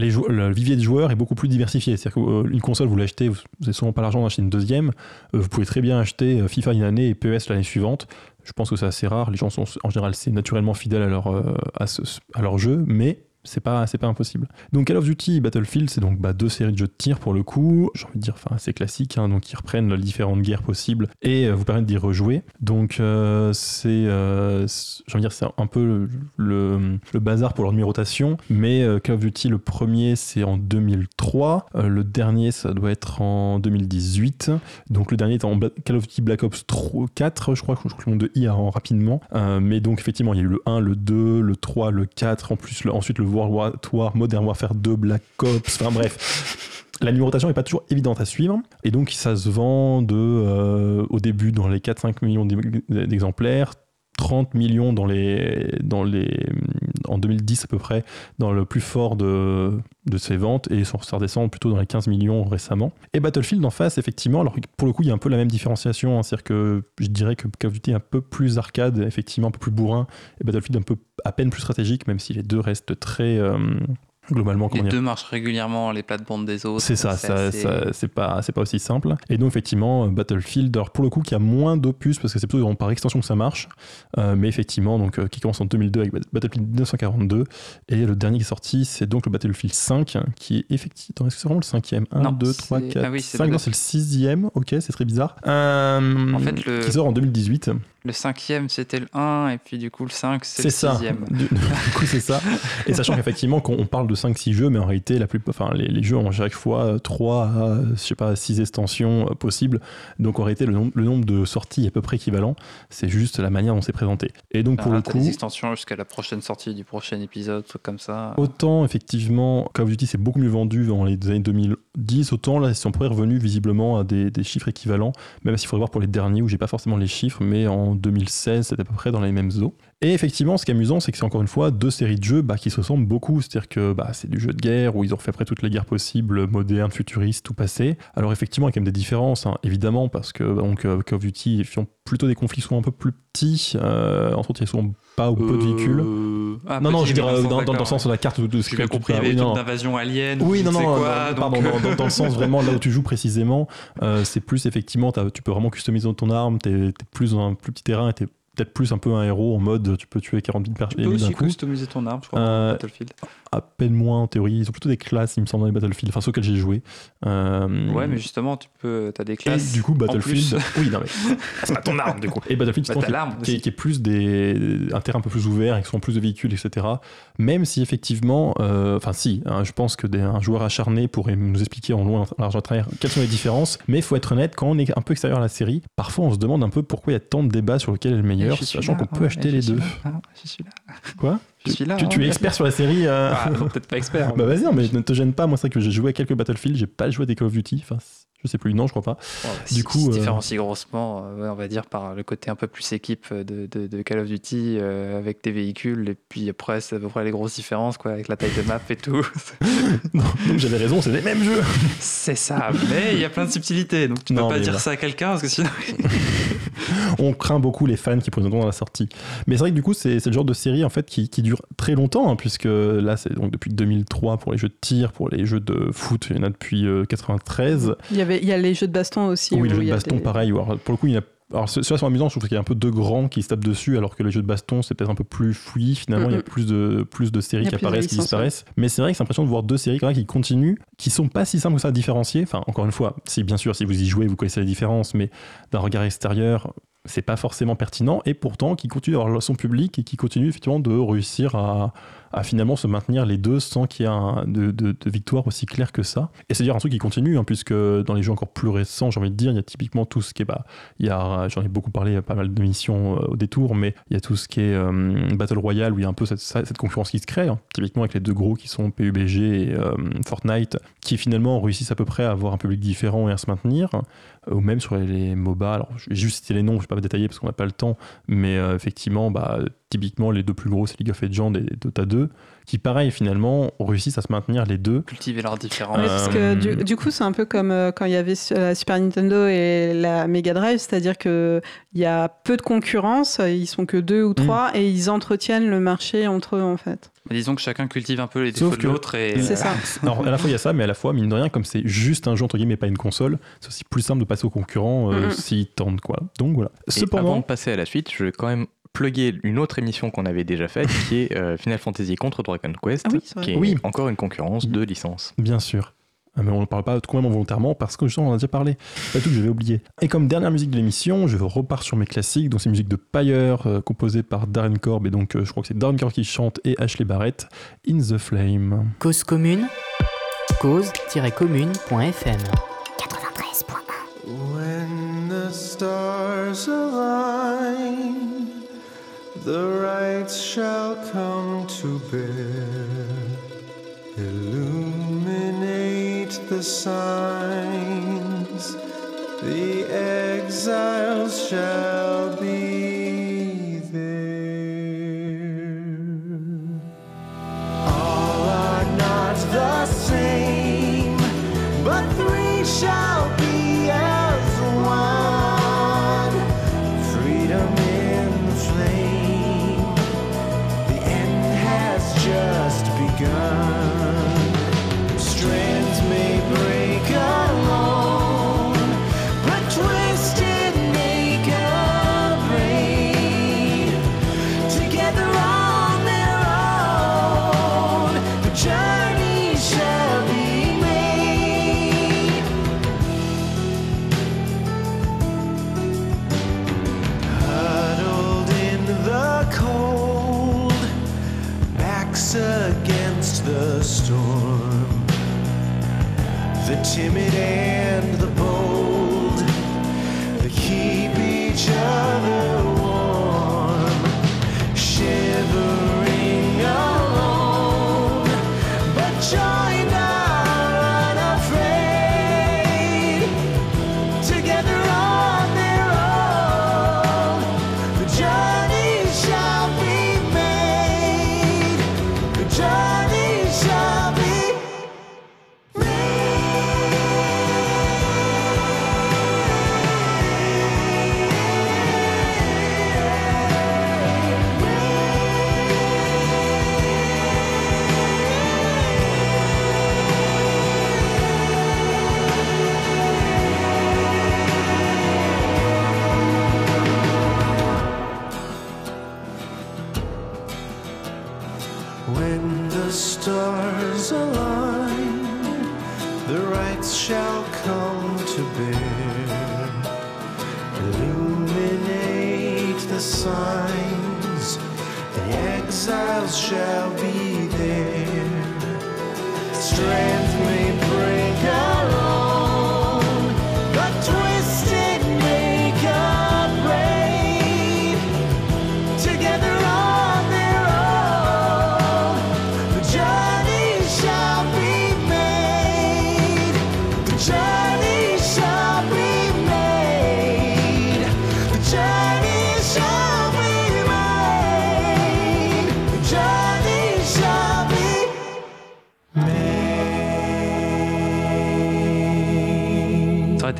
A: Les le vivier de joueurs est beaucoup plus diversifié. C'est-à-dire qu'une console, vous l'achetez, vous n'avez souvent pas l'argent d'acheter une deuxième. Vous pouvez très bien acheter FIFA une année et PES l'année suivante. Je pense que c'est assez rare. Les gens sont en général c'est naturellement fidèles à leur, euh, à, à leur jeu, mais c'est pas, c'est pas impossible. Donc Call of Duty Battlefield, c'est donc bah, deux séries de jeux de tir pour le coup. J'ai envie de dire, enfin, assez classiques, hein, donc ils reprennent les différentes guerres possibles et euh, vous permettent d'y rejouer. Donc euh, c'est, euh, j'ai envie de dire, c'est un peu le, le- bazar pour leur numérotation. Mais Call of Duty, le premier, c'est en 2003. Euh, le dernier, ça doit être en 2018. Donc le dernier est en Call of Duty Black Ops 3, 4, je crois, je crois que le nombre de I en rapidement. Mais donc effectivement, il y a eu le 1, le 2, le 3, le 4, en plus ensuite le World War, War, Modern Warfare 2, Black Ops, enfin bref. La numérotation n'est pas toujours évidente à suivre, et donc ça se vend euh, au début dans les 4-5 millions d'e- d'exemplaires, 30 millions dans les, dans les, en 2010 à peu près, dans le plus fort de, de ses ventes, et ça redescend plutôt dans les 15 millions récemment. Et Battlefield en face, effectivement, alors pour le coup, il y a un peu la même différenciation, hein, c'est-à-dire que je dirais que Call of Duty est un peu plus arcade, effectivement, un peu plus bourrin, et Battlefield un peu à peine plus stratégique, même si les deux restent très, euh, globalement,
C: Les
A: dire,
C: deux marchent régulièrement les plates-bandes des autres.
A: c'est ça, ça,
C: assez-
A: c'est pas, pas aussi simple. Et donc effectivement, euh, Battlefield, alors pour le coup, qui a moins d'opus parce que c'est plutôt par extension que ça marche, euh, mais effectivement, donc euh, qui commence en 2002 avec Bat- Battlefield 1942, et le dernier qui est sorti, c'est donc le Battlefield 5, qui est effectivement, est-ce que c'est vraiment le cinquième? 1,
C: Non,
A: 2, 3,
C: c'est-
A: 4,
C: ah oui, c'est
A: 5,
C: le-
A: non, c'est le sixième, ok, c'est très bizarre. Euh,
C: En fait, le-
A: Qui sort en 2018.
C: Le cinquième, c'était le 1, et puis du coup, le 5, c'est
A: C'est
C: le
A: ça.
C: sixième.
A: Du, [LAUGHS] du coup, c'est ça. Et sachant [LAUGHS] qu'effectivement, quand on parle de 5-6 jeux, mais en réalité, la plus, enfin, les, les jeux ont chaque fois 3 à je sais pas, 6 extensions euh, possibles. Donc en réalité, le, nombre- le nombre de sorties est à peu près équivalent. C'est juste la manière dont c'est présenté. Et donc pour
C: Ah,
A: le
C: t'as
A: coup.
C: des extensions jusqu'à la prochaine sortie du prochain épisode, truc comme ça.
A: Autant effectivement Call of Duty c'est beaucoup mieux vendu dans les années 2010, autant là ils sont revenus visiblement à des, des chiffres équivalents, même s'il faudrait voir pour les derniers où j'ai pas forcément les chiffres, mais en 2016 c'était à peu près dans les mêmes eaux. Et effectivement ce qui est amusant c'est que c'est encore une fois deux séries de jeux bah, qui se ressemblent beaucoup, c'est-à-dire que bah, c'est du jeu de guerre où ils ont fait après toutes les guerres possibles, modernes, futuristes, tout passé. Alors effectivement il y a quand même des différences, hein, évidemment, parce que donc, euh, Call of Duty ils font plutôt des conflits souvent un peu plus petits, euh, entre autres il y a souvent pas ou peu de véhicules.
C: Euh, ah,
A: non, non, je veux dire, euh, dans, dans- le sens de la carte de, ce
C: J'ai
A: que tu
C: compris,
A: non.
C: une invasion alien.
A: Oui,
C: ou
A: non, non,
C: quoi, donc,
A: pardon,
C: euh,
A: dans, dans- le sens [LAUGHS] vraiment là où tu joues précisément, euh, c'est plus effectivement, tu peux vraiment customiser ton arme, t'es es plus dans un plus petit terrain et t'es peut-être plus un peu un héros en mode tu peux tuer 40 000
C: Tu
A: personnes
C: peux
A: d'un
C: aussi
A: coup.
C: customiser ton arme, je crois,
A: Euh,
C: Battlefield.
A: À peine moins en théorie, ils ont plutôt des classes, il me semble, dans les Battlefield, enfin ceux auxquels j'ai joué. Euh,
C: Ouais, mais justement, tu peux, as des
A: et
C: classes.
A: du coup, Battlefield. [LAUGHS] Oui, non, mais. [LAUGHS] C'est pas ton arme, du coup. Et Battlefield,
C: Bah,
A: qui,
C: l'arme
A: qui est,
C: aussi.
A: qui est plus des. un terrain un peu plus ouvert, avec souvent plus de véhicules, etc. Même si, effectivement. euh, Enfin, si, hein, je pense que des, un joueur acharné pourrait nous expliquer en long, en large, en travers quelles sont les différences. Mais il faut être honnête, quand on est un peu extérieur à la série, parfois on se demande un peu pourquoi il y a tant de débats sur lequel est le meilleur, sachant qu'on peut acheter les deux.
C: là, hein, Je suis là.
A: Quoi?
C: Je suis là.
A: tu, tu
C: hein.
A: es expert sur la série euh,
C: Ah, non, peut-être pas expert. [LAUGHS]
A: Bah vas-y, non, mais ne te gêne pas. Moi, c'est vrai que j'ai joué à quelques Battlefield, j'ai pas joué à des Call of Duty. Enfin, je sais plus, non, je crois pas.
C: Bon,
A: Du
C: si-
A: coup,
C: si se
A: euh,
C: différencie grossement, euh, ouais, on va dire, par le côté un peu plus équipe de, de- de Call of Duty euh, avec des véhicules. Et puis après, c'est à peu près les grosses différences, quoi, avec la taille de map et tout. [LAUGHS]
A: Non, donc j'avais raison, c'est les mêmes jeux. [LAUGHS]
C: c'est ça, mais il y a plein de subtilités. Donc tu
A: Non,
C: peux pas dire
A: voilà.
C: ça à quelqu'un parce que sinon. [LAUGHS]
A: On craint beaucoup les fans qui présenteront dans la sortie. Mais c'est vrai que du coup, c'est c'est le genre de série en fait qui, qui dure très longtemps, hein, puisque là, c'est donc depuis 2003 pour les jeux de tir, pour les jeux de foot, il y en a depuis euh, 93.
D: Il y, avait, il y a les jeux de baston aussi.
A: Oui, les jeux de baston,
D: des-
A: pareil. Alors, pour le coup, il y en a. Alors, ce- ceux-là sont amusants, je trouve qu'il y a un peu deux grands qui se tapent dessus, alors que les jeux de baston, c'est peut-être un peu plus fouillis. Finalement, il y a plus de, plus de séries qui apparaissent, qui disparaissent. Mais c'est vrai que c'est l'impression de voir deux séries qui continuent, qui sont pas si simples que ça à différencier. Enfin, encore une fois, si bien sûr, si vous y jouez, vous connaissez les différences, mais d'un regard extérieur, c'est pas forcément pertinent. Et pourtant, qui continuent d'avoir son public et qui continuent effectivement de réussir à, à finalement se maintenir les deux sans qu'il y ait de, victoire aussi claire que ça. Et c'est dire un truc qui continue, hein, puisque dans les jeux encore plus récents, j'ai envie de dire, il y a typiquement tout ce qui est, bah, j'en ai beaucoup parlé, il y a pas mal de missions euh, au détour, mais il y a tout ce qui est euh, Battle Royale où il y a un peu cette, cette concurrence qui se crée, hein, typiquement avec les deux gros qui sont PUBG et euh, Fortnite, qui finalement réussissent à peu près à avoir un public différent et à se maintenir, ou même sur les, MOBA. Alors, je vais juste citer les noms, je vais pas détailler parce qu'on n'a pas le temps, mais euh, effectivement, bah, typiquement, les deux plus gros, c'est League of Legends et Dota 2, qui, pareil, finalement, réussissent à se maintenir les deux.
C: Cultiver leurs différences.
D: Parce que
A: Euh,
D: du, du coup, c'est un peu comme euh, quand il y avait la Super Nintendo et la Mega Drive, c'est-à-dire qu'il y a peu de concurrence, ils sont que deux
A: Mm.
D: ou trois, et ils entretiennent le marché entre eux, en fait.
C: Disons que chacun cultive un peu les
A: Sauf
C: défauts de
A: que-
C: l'autre et
D: C'est ça. [LAUGHS]
A: Alors, à la fois, il y a ça, mais à la fois, mine de rien, comme c'est juste un jeu, entre guillemets, pas une console, c'est aussi plus simple de passer aux concurrents euh,
D: Mhm.
A: s'ils tentent, quoi. Donc, voilà.
B: Et avant
A: Cependant,
B: de passer à la suite, je vais quand même plugger une autre émission qu'on avait déjà faite, qui est euh, Final Fantasy contre Dragon Quest,
D: Ah oui,
B: qui est
A: Oui.
B: encore une concurrence de licence.
A: Bien sûr. Ah, Mais on ne parle pas complètement volontairement parce que justement on en a déjà parlé. Pas tout que j'avais oublié. Et comme dernière musique de l'émission, je repars sur mes classiques. Donc c'est une musique de Pyre euh, composée par Darren Korb. Et donc euh, je crois que c'est Darren Korb qui chante et Ashley Barrett. In the Flame.
F: Cause commune, cause-commune.fm. 93.1.
H: When the stars align, the right shall come to bear. Illuminate the signs, the exiles shall be timid and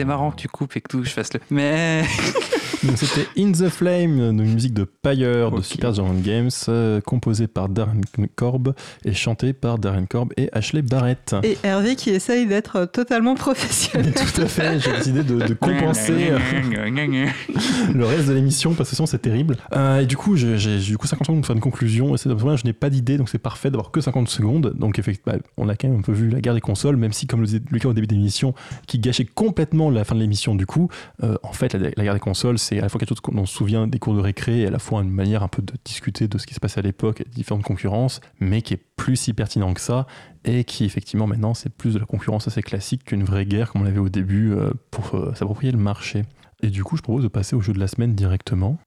C: marrant que tu coupes et que tout, je fasse le. Mais [LAUGHS]
A: Donc c'était In the Flame, une musique de Pyre de. Super Giant Games, euh, composée par Darren Korb et chantée par Darren Korb et Ashley Barrett.
D: Et Hervé qui essaye d'être totalement professionnel. [LAUGHS]
A: Tout à fait, j'ai décidé de, de compenser euh, [LAUGHS] le reste de l'émission parce que sinon c'est terrible. Euh, et du coup, j'ai du coup 50 secondes pour faire une conclusion. Et c'est je n'ai pas d'idée, donc c'est parfait d'avoir que 50 secondes. Donc effectivement, bah, on a quand même un peu vu la guerre des consoles, même si comme le disait Lucas au début de l'émission, qui gâchait complètement la fin de l'émission. Du coup, euh, en fait, la, la guerre des consoles, c'est à la fois quelque chose qu'on on se souvient des cours de récré et à la fois une manière un peu de discuter de ce qui se passait à l'époque et différentes concurrences, mais qui est plus si pertinent que ça et qui effectivement maintenant c'est plus de la concurrence assez classique qu'une vraie guerre comme on l'avait au début euh, pour euh, s'approprier le marché. Et du coup, je propose de passer au jeu de la semaine directement.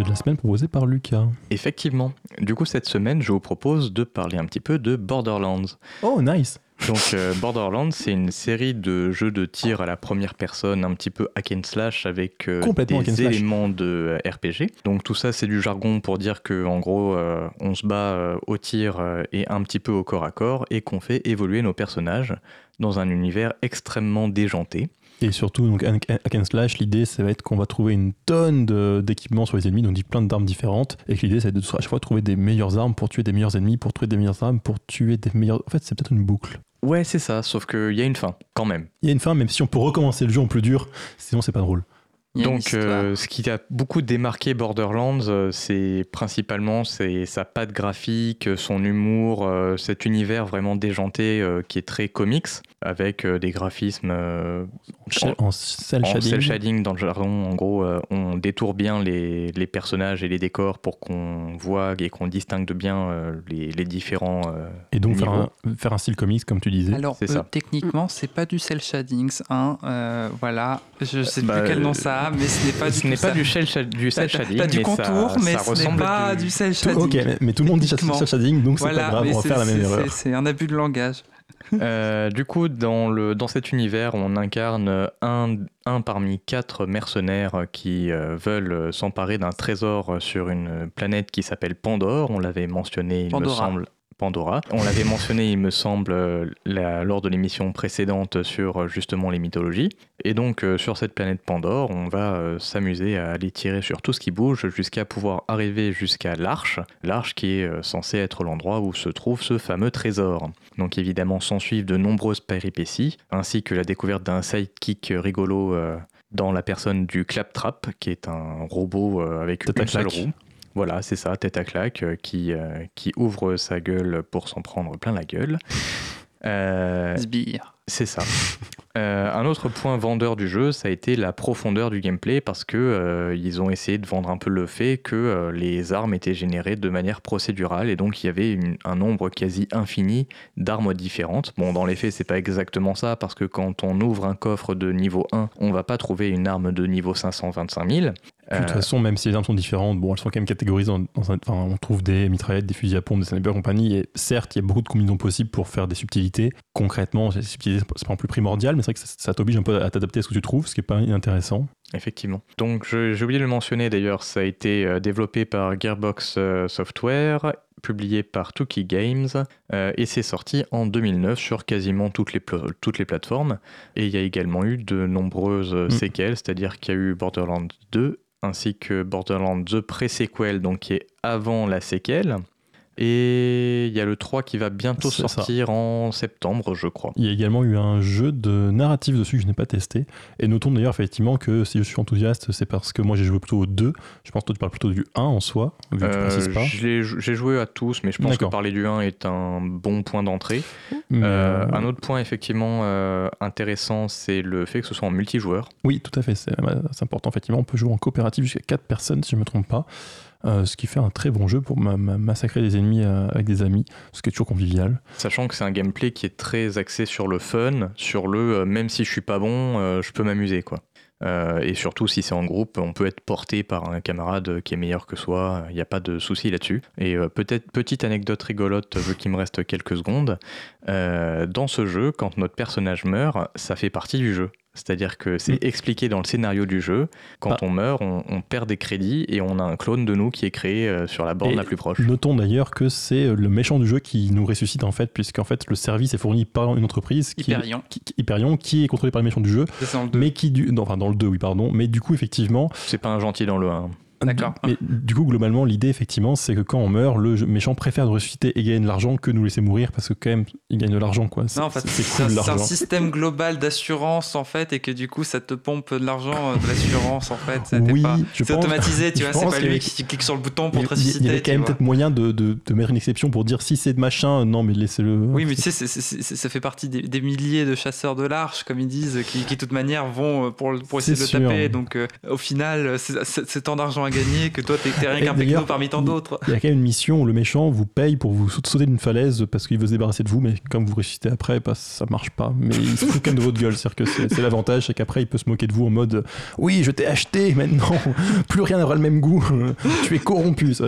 A: De la semaine proposé par Lucas.
B: Effectivement. Du coup, cette semaine, je vous propose de parler un petit peu de Borderlands.
A: Oh, nice
B: Donc, euh, Borderlands, c'est une série de jeux de tir à la première personne, un petit peu hack and slash avec euh, des éléments de euh, RPG. Donc, tout ça, c'est du jargon pour dire que, en gros, on se bat au tir et un petit peu au corps à corps et qu'on fait évoluer nos personnages dans un univers extrêmement déjanté.
A: Et surtout, donc, hack and slash, l'idée, ça va être qu'on va trouver une tonne d'équipements sur les ennemis, donc plein d'armes différentes, et que l'idée, c'est de à chaque fois trouver des meilleures armes pour tuer des meilleurs ennemis, pour trouver des meilleures armes, pour tuer des meilleurs... En fait, c'est peut-être une boucle.
B: Ouais, c'est ça, sauf qu'il y a une fin, quand même.
A: Il y a une fin, même si on peut recommencer le jeu en plus dur, sinon c'est pas drôle.
B: Donc, euh, ce qui a beaucoup démarqué Borderlands, euh, c'est principalement c'est sa patte graphique, son humour, euh, cet univers vraiment déjanté euh, qui est très comics, avec euh, des graphismes euh, en,
A: En cel
B: en
A: shading.
B: cel shading dans le jargon. En gros, euh, on détourne bien les, les personnages et les décors pour qu'on voit et qu'on distingue bien euh, les, les différents. euh,
A: Et donc faire un, faire un style comics, comme tu disais.
C: Alors, euh,
B: ça.
C: techniquement, c'est pas du cel shadings, hein. euh, voilà. Je sais
B: Bah,
C: plus quel nom
B: euh,
C: ça a, mais ce n'est pas
B: ce
C: du
B: n'est pas
C: ça.
B: du du
C: T'as-
B: cel
C: t'as-
B: shading,
C: T'as du
B: mais
C: contour,
B: ça,
C: mais
B: ça
C: ce n'est
B: ressemble
C: pas
B: à du-
C: du
A: Tout- ok, mais, mais tout le monde dit
C: Typiquement.
A: cel shading, donc c'est
C: Voilà,
A: pas grave,
C: mais
A: on va
C: c'est-
A: faire la même
C: c'est-
A: erreur.
C: c'est- C'est un abus de langage. [LAUGHS]
B: Euh, du coup, dans, le, dans cet univers, on incarne un, un parmi quatre mercenaires qui euh, veulent s'emparer d'un trésor sur une planète qui s'appelle Pandore. On l'avait mentionné, il
C: Pandora.
B: me semble. Pandora. On l'avait mentionné, il me semble, euh, la- lors de l'émission précédente sur euh, justement les mythologies. Et donc, euh, sur cette planète Pandore, on va s'amuser à aller tirer sur tout ce qui bouge jusqu'à pouvoir arriver jusqu'à l'Arche. L'Arche qui est censée être l'endroit où se trouve ce fameux trésor. Donc, évidemment, s'en suivent de nombreuses péripéties, ainsi que la découverte d'un sidekick rigolo. dans la personne du Claptrap, qui est un robot avec une seule roue. Voilà, c'est ça, tête à claque, euh, qui, euh, qui ouvre sa gueule pour s'en prendre plein la gueule. [LAUGHS] Euh,
C: Sbire.
B: c'est ça. [LAUGHS] Euh, un autre point vendeur du jeu, ça a été la profondeur du gameplay parce que euh, ils ont essayé de vendre un peu le fait que euh, les armes étaient générées de manière procédurale et donc il y avait une- un nombre quasi infini d'armes différentes. Bon, dans les faits, c'est pas exactement ça parce que quand on ouvre un coffre de niveau 1, on va pas trouver une arme de niveau 525 000.
A: De toute façon, même si les armes sont différentes, bon, elles sont quand même catégorisées enfin, on trouve des mitraillettes, des fusils à pompe, des snipers et compagnie, et certes, il y a beaucoup de combinaisons possibles pour faire des subtilités. Concrètement, ces subtilités, c'est pas plus primordial, mais c'est vrai que ça, ça t'oblige un peu à t'adapter à ce que tu trouves, ce qui est pas inintéressant.
B: Effectivement. Donc j'ai oublié de le mentionner d'ailleurs, ça a été euh, développé par Gearbox euh, Software, publié par Tuki Games, euh, et c'est sorti en 2009 sur quasiment toutes les, toutes les plateformes. Et il y a également eu de nombreuses
A: Mm.
B: séquelles, c'est-à-dire qu'il y a eu Borderlands 2, ainsi que Borderlands The Pre-Sequel, donc qui est avant la séquelle. Et il y a le 3 qui va bientôt
A: ça.
B: sortir en septembre, je crois.
A: Il y a également eu un jeu de narratif dessus que je n'ai pas testé. Et notons d'ailleurs effectivement que si je suis enthousiaste, c'est parce que moi j'ai joué plutôt au 2. Je pense que toi tu parles plutôt du 1 en soi,
B: Euh, J'ai joué à tous, mais je pense que parler du 1 est un bon point d'entrée. Euh,
A: euh,
B: un autre point effectivement euh, intéressant, c'est le fait que ce soit en multijoueur.
A: Oui, tout à fait, c'est important. Effectivement, on peut jouer en coopérative jusqu'à 4 personnes, si je ne me trompe pas. Euh, ce qui fait un très bon jeu pour ma- ma- massacrer des ennemis euh, avec des amis, ce qui est toujours convivial.
B: Sachant que c'est un gameplay qui est très axé sur le fun, sur le euh, même si je suis pas bon, je peux m'amuser quoi. Et surtout si c'est en groupe, on peut être porté par un camarade qui est meilleur que soi, il n'y a pas de souci là-dessus. Et peut-être petite anecdote rigolote, vu qu'il me reste quelques secondes, dans ce jeu, quand notre personnage meurt, ça fait partie du jeu. C'est-à-dire que c'est
A: Mm.
B: expliqué dans le scénario du jeu. Quand
A: Ah.
B: on meurt, on, on perd des crédits et on a un clone de nous qui est créé euh, sur la borne
A: Et
B: la plus proche.
A: Notons d'ailleurs que c'est euh, le méchant du jeu qui nous ressuscite en fait, puisqu'en fait le service est fourni par une entreprise qui,
C: Hyperion.
A: qui- qui- Hyperion, qui est contrôlée par le méchant du jeu,
C: C'est dans le deux.
A: mais qui du, non, enfin dans le 2 oui pardon, mais du coup effectivement
B: C'est pas un gentil dans le 1.
C: D'accord.
A: Mais du coup, globalement, l'idée, effectivement, c'est que quand on meurt, le méchant préfère nous ressusciter et gagner de l'argent que nous laisser mourir parce que, quand même, il gagne de l'argent, quoi. C'est
C: Non, en fait,
A: c'est
C: c'est
A: cool,
C: un, c'est un
A: l'argent.
C: système global d'assurance en fait, et que du coup, ça te pompe de l'argent euh, de l'assurance en fait.
A: Oui,
C: pas-
A: je
C: C'est
A: pense-
C: automatisé, tu
A: je
C: vois. C'est pas lui
A: avait-
C: qui clique sur le bouton pour
A: Il
C: te
A: y- il y
C: ressusciter.
A: avait quand même
C: vois.
A: peut-être moyen de, de- de mettre une exception pour dire si c'est de machin, non, mais laissez-le.
C: Oui, mais tu sais, ça fait partie des, des milliers de chasseurs de l'arche, comme ils disent, qui, de toute manière vont euh, pour, pour essayer de le taper. Donc, euh, au final, c'est tant d'argent à gagner que toi, t'es rien qu'un techno parmi tant d'autres.
A: Il y a quand même une mission où le méchant vous paye pour vous saut- sauter d'une falaise parce qu'il veut se débarrasser de vous, mais comme vous ressuscitez après, bah, ça marche pas. Mais il se fout quand même de votre gueule. C'est-à-dire que c'est c'est l'avantage, c'est qu'après, il peut se moquer de vous en mode Oui, je t'ai acheté, maintenant, plus rien n'aura le même goût. tu es corrompu. Ça,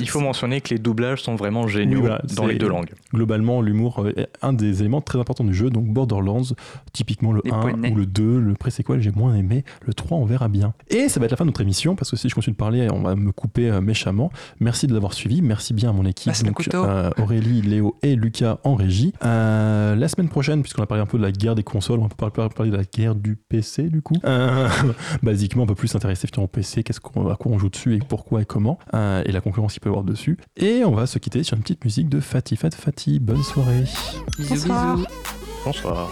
B: il faut mentionner que les doublages sont vraiment géniaux
A: Oui, voilà,
B: dans les deux langues.
A: Globalement, l'humour est un des éléments très importants du jeu. Donc, Borderlands, typiquement le
C: Les
A: 1
C: poignets.
A: ou le 2, le pré-sequel, j'ai moins aimé. Le 3, on verra bien. Et ça va être la fin de notre émission parce que si je continue parler, on va me couper euh, méchamment. Merci de l'avoir suivi. Merci bien à mon équipe.
C: Le
A: Donc,
C: couteau.
A: euh, Aurélie, Léo et Lucas en régie. Euh, la semaine prochaine, puisqu'on a parlé un peu de la guerre des consoles, on va parler, de la guerre du PC du coup. Euh, [LAUGHS] basiquement, on peut plus s'intéresser finalement au PC, qu'est-ce qu'on, à quoi on joue dessus et pourquoi et comment, euh, et la concurrence qu'il peut y avoir dessus. Et on va se quitter sur une petite musique de Fatih Fat Fatih. Bonne soirée.
C: Bisous,
D: Bonsoir.
C: bisous.
B: Bonsoir.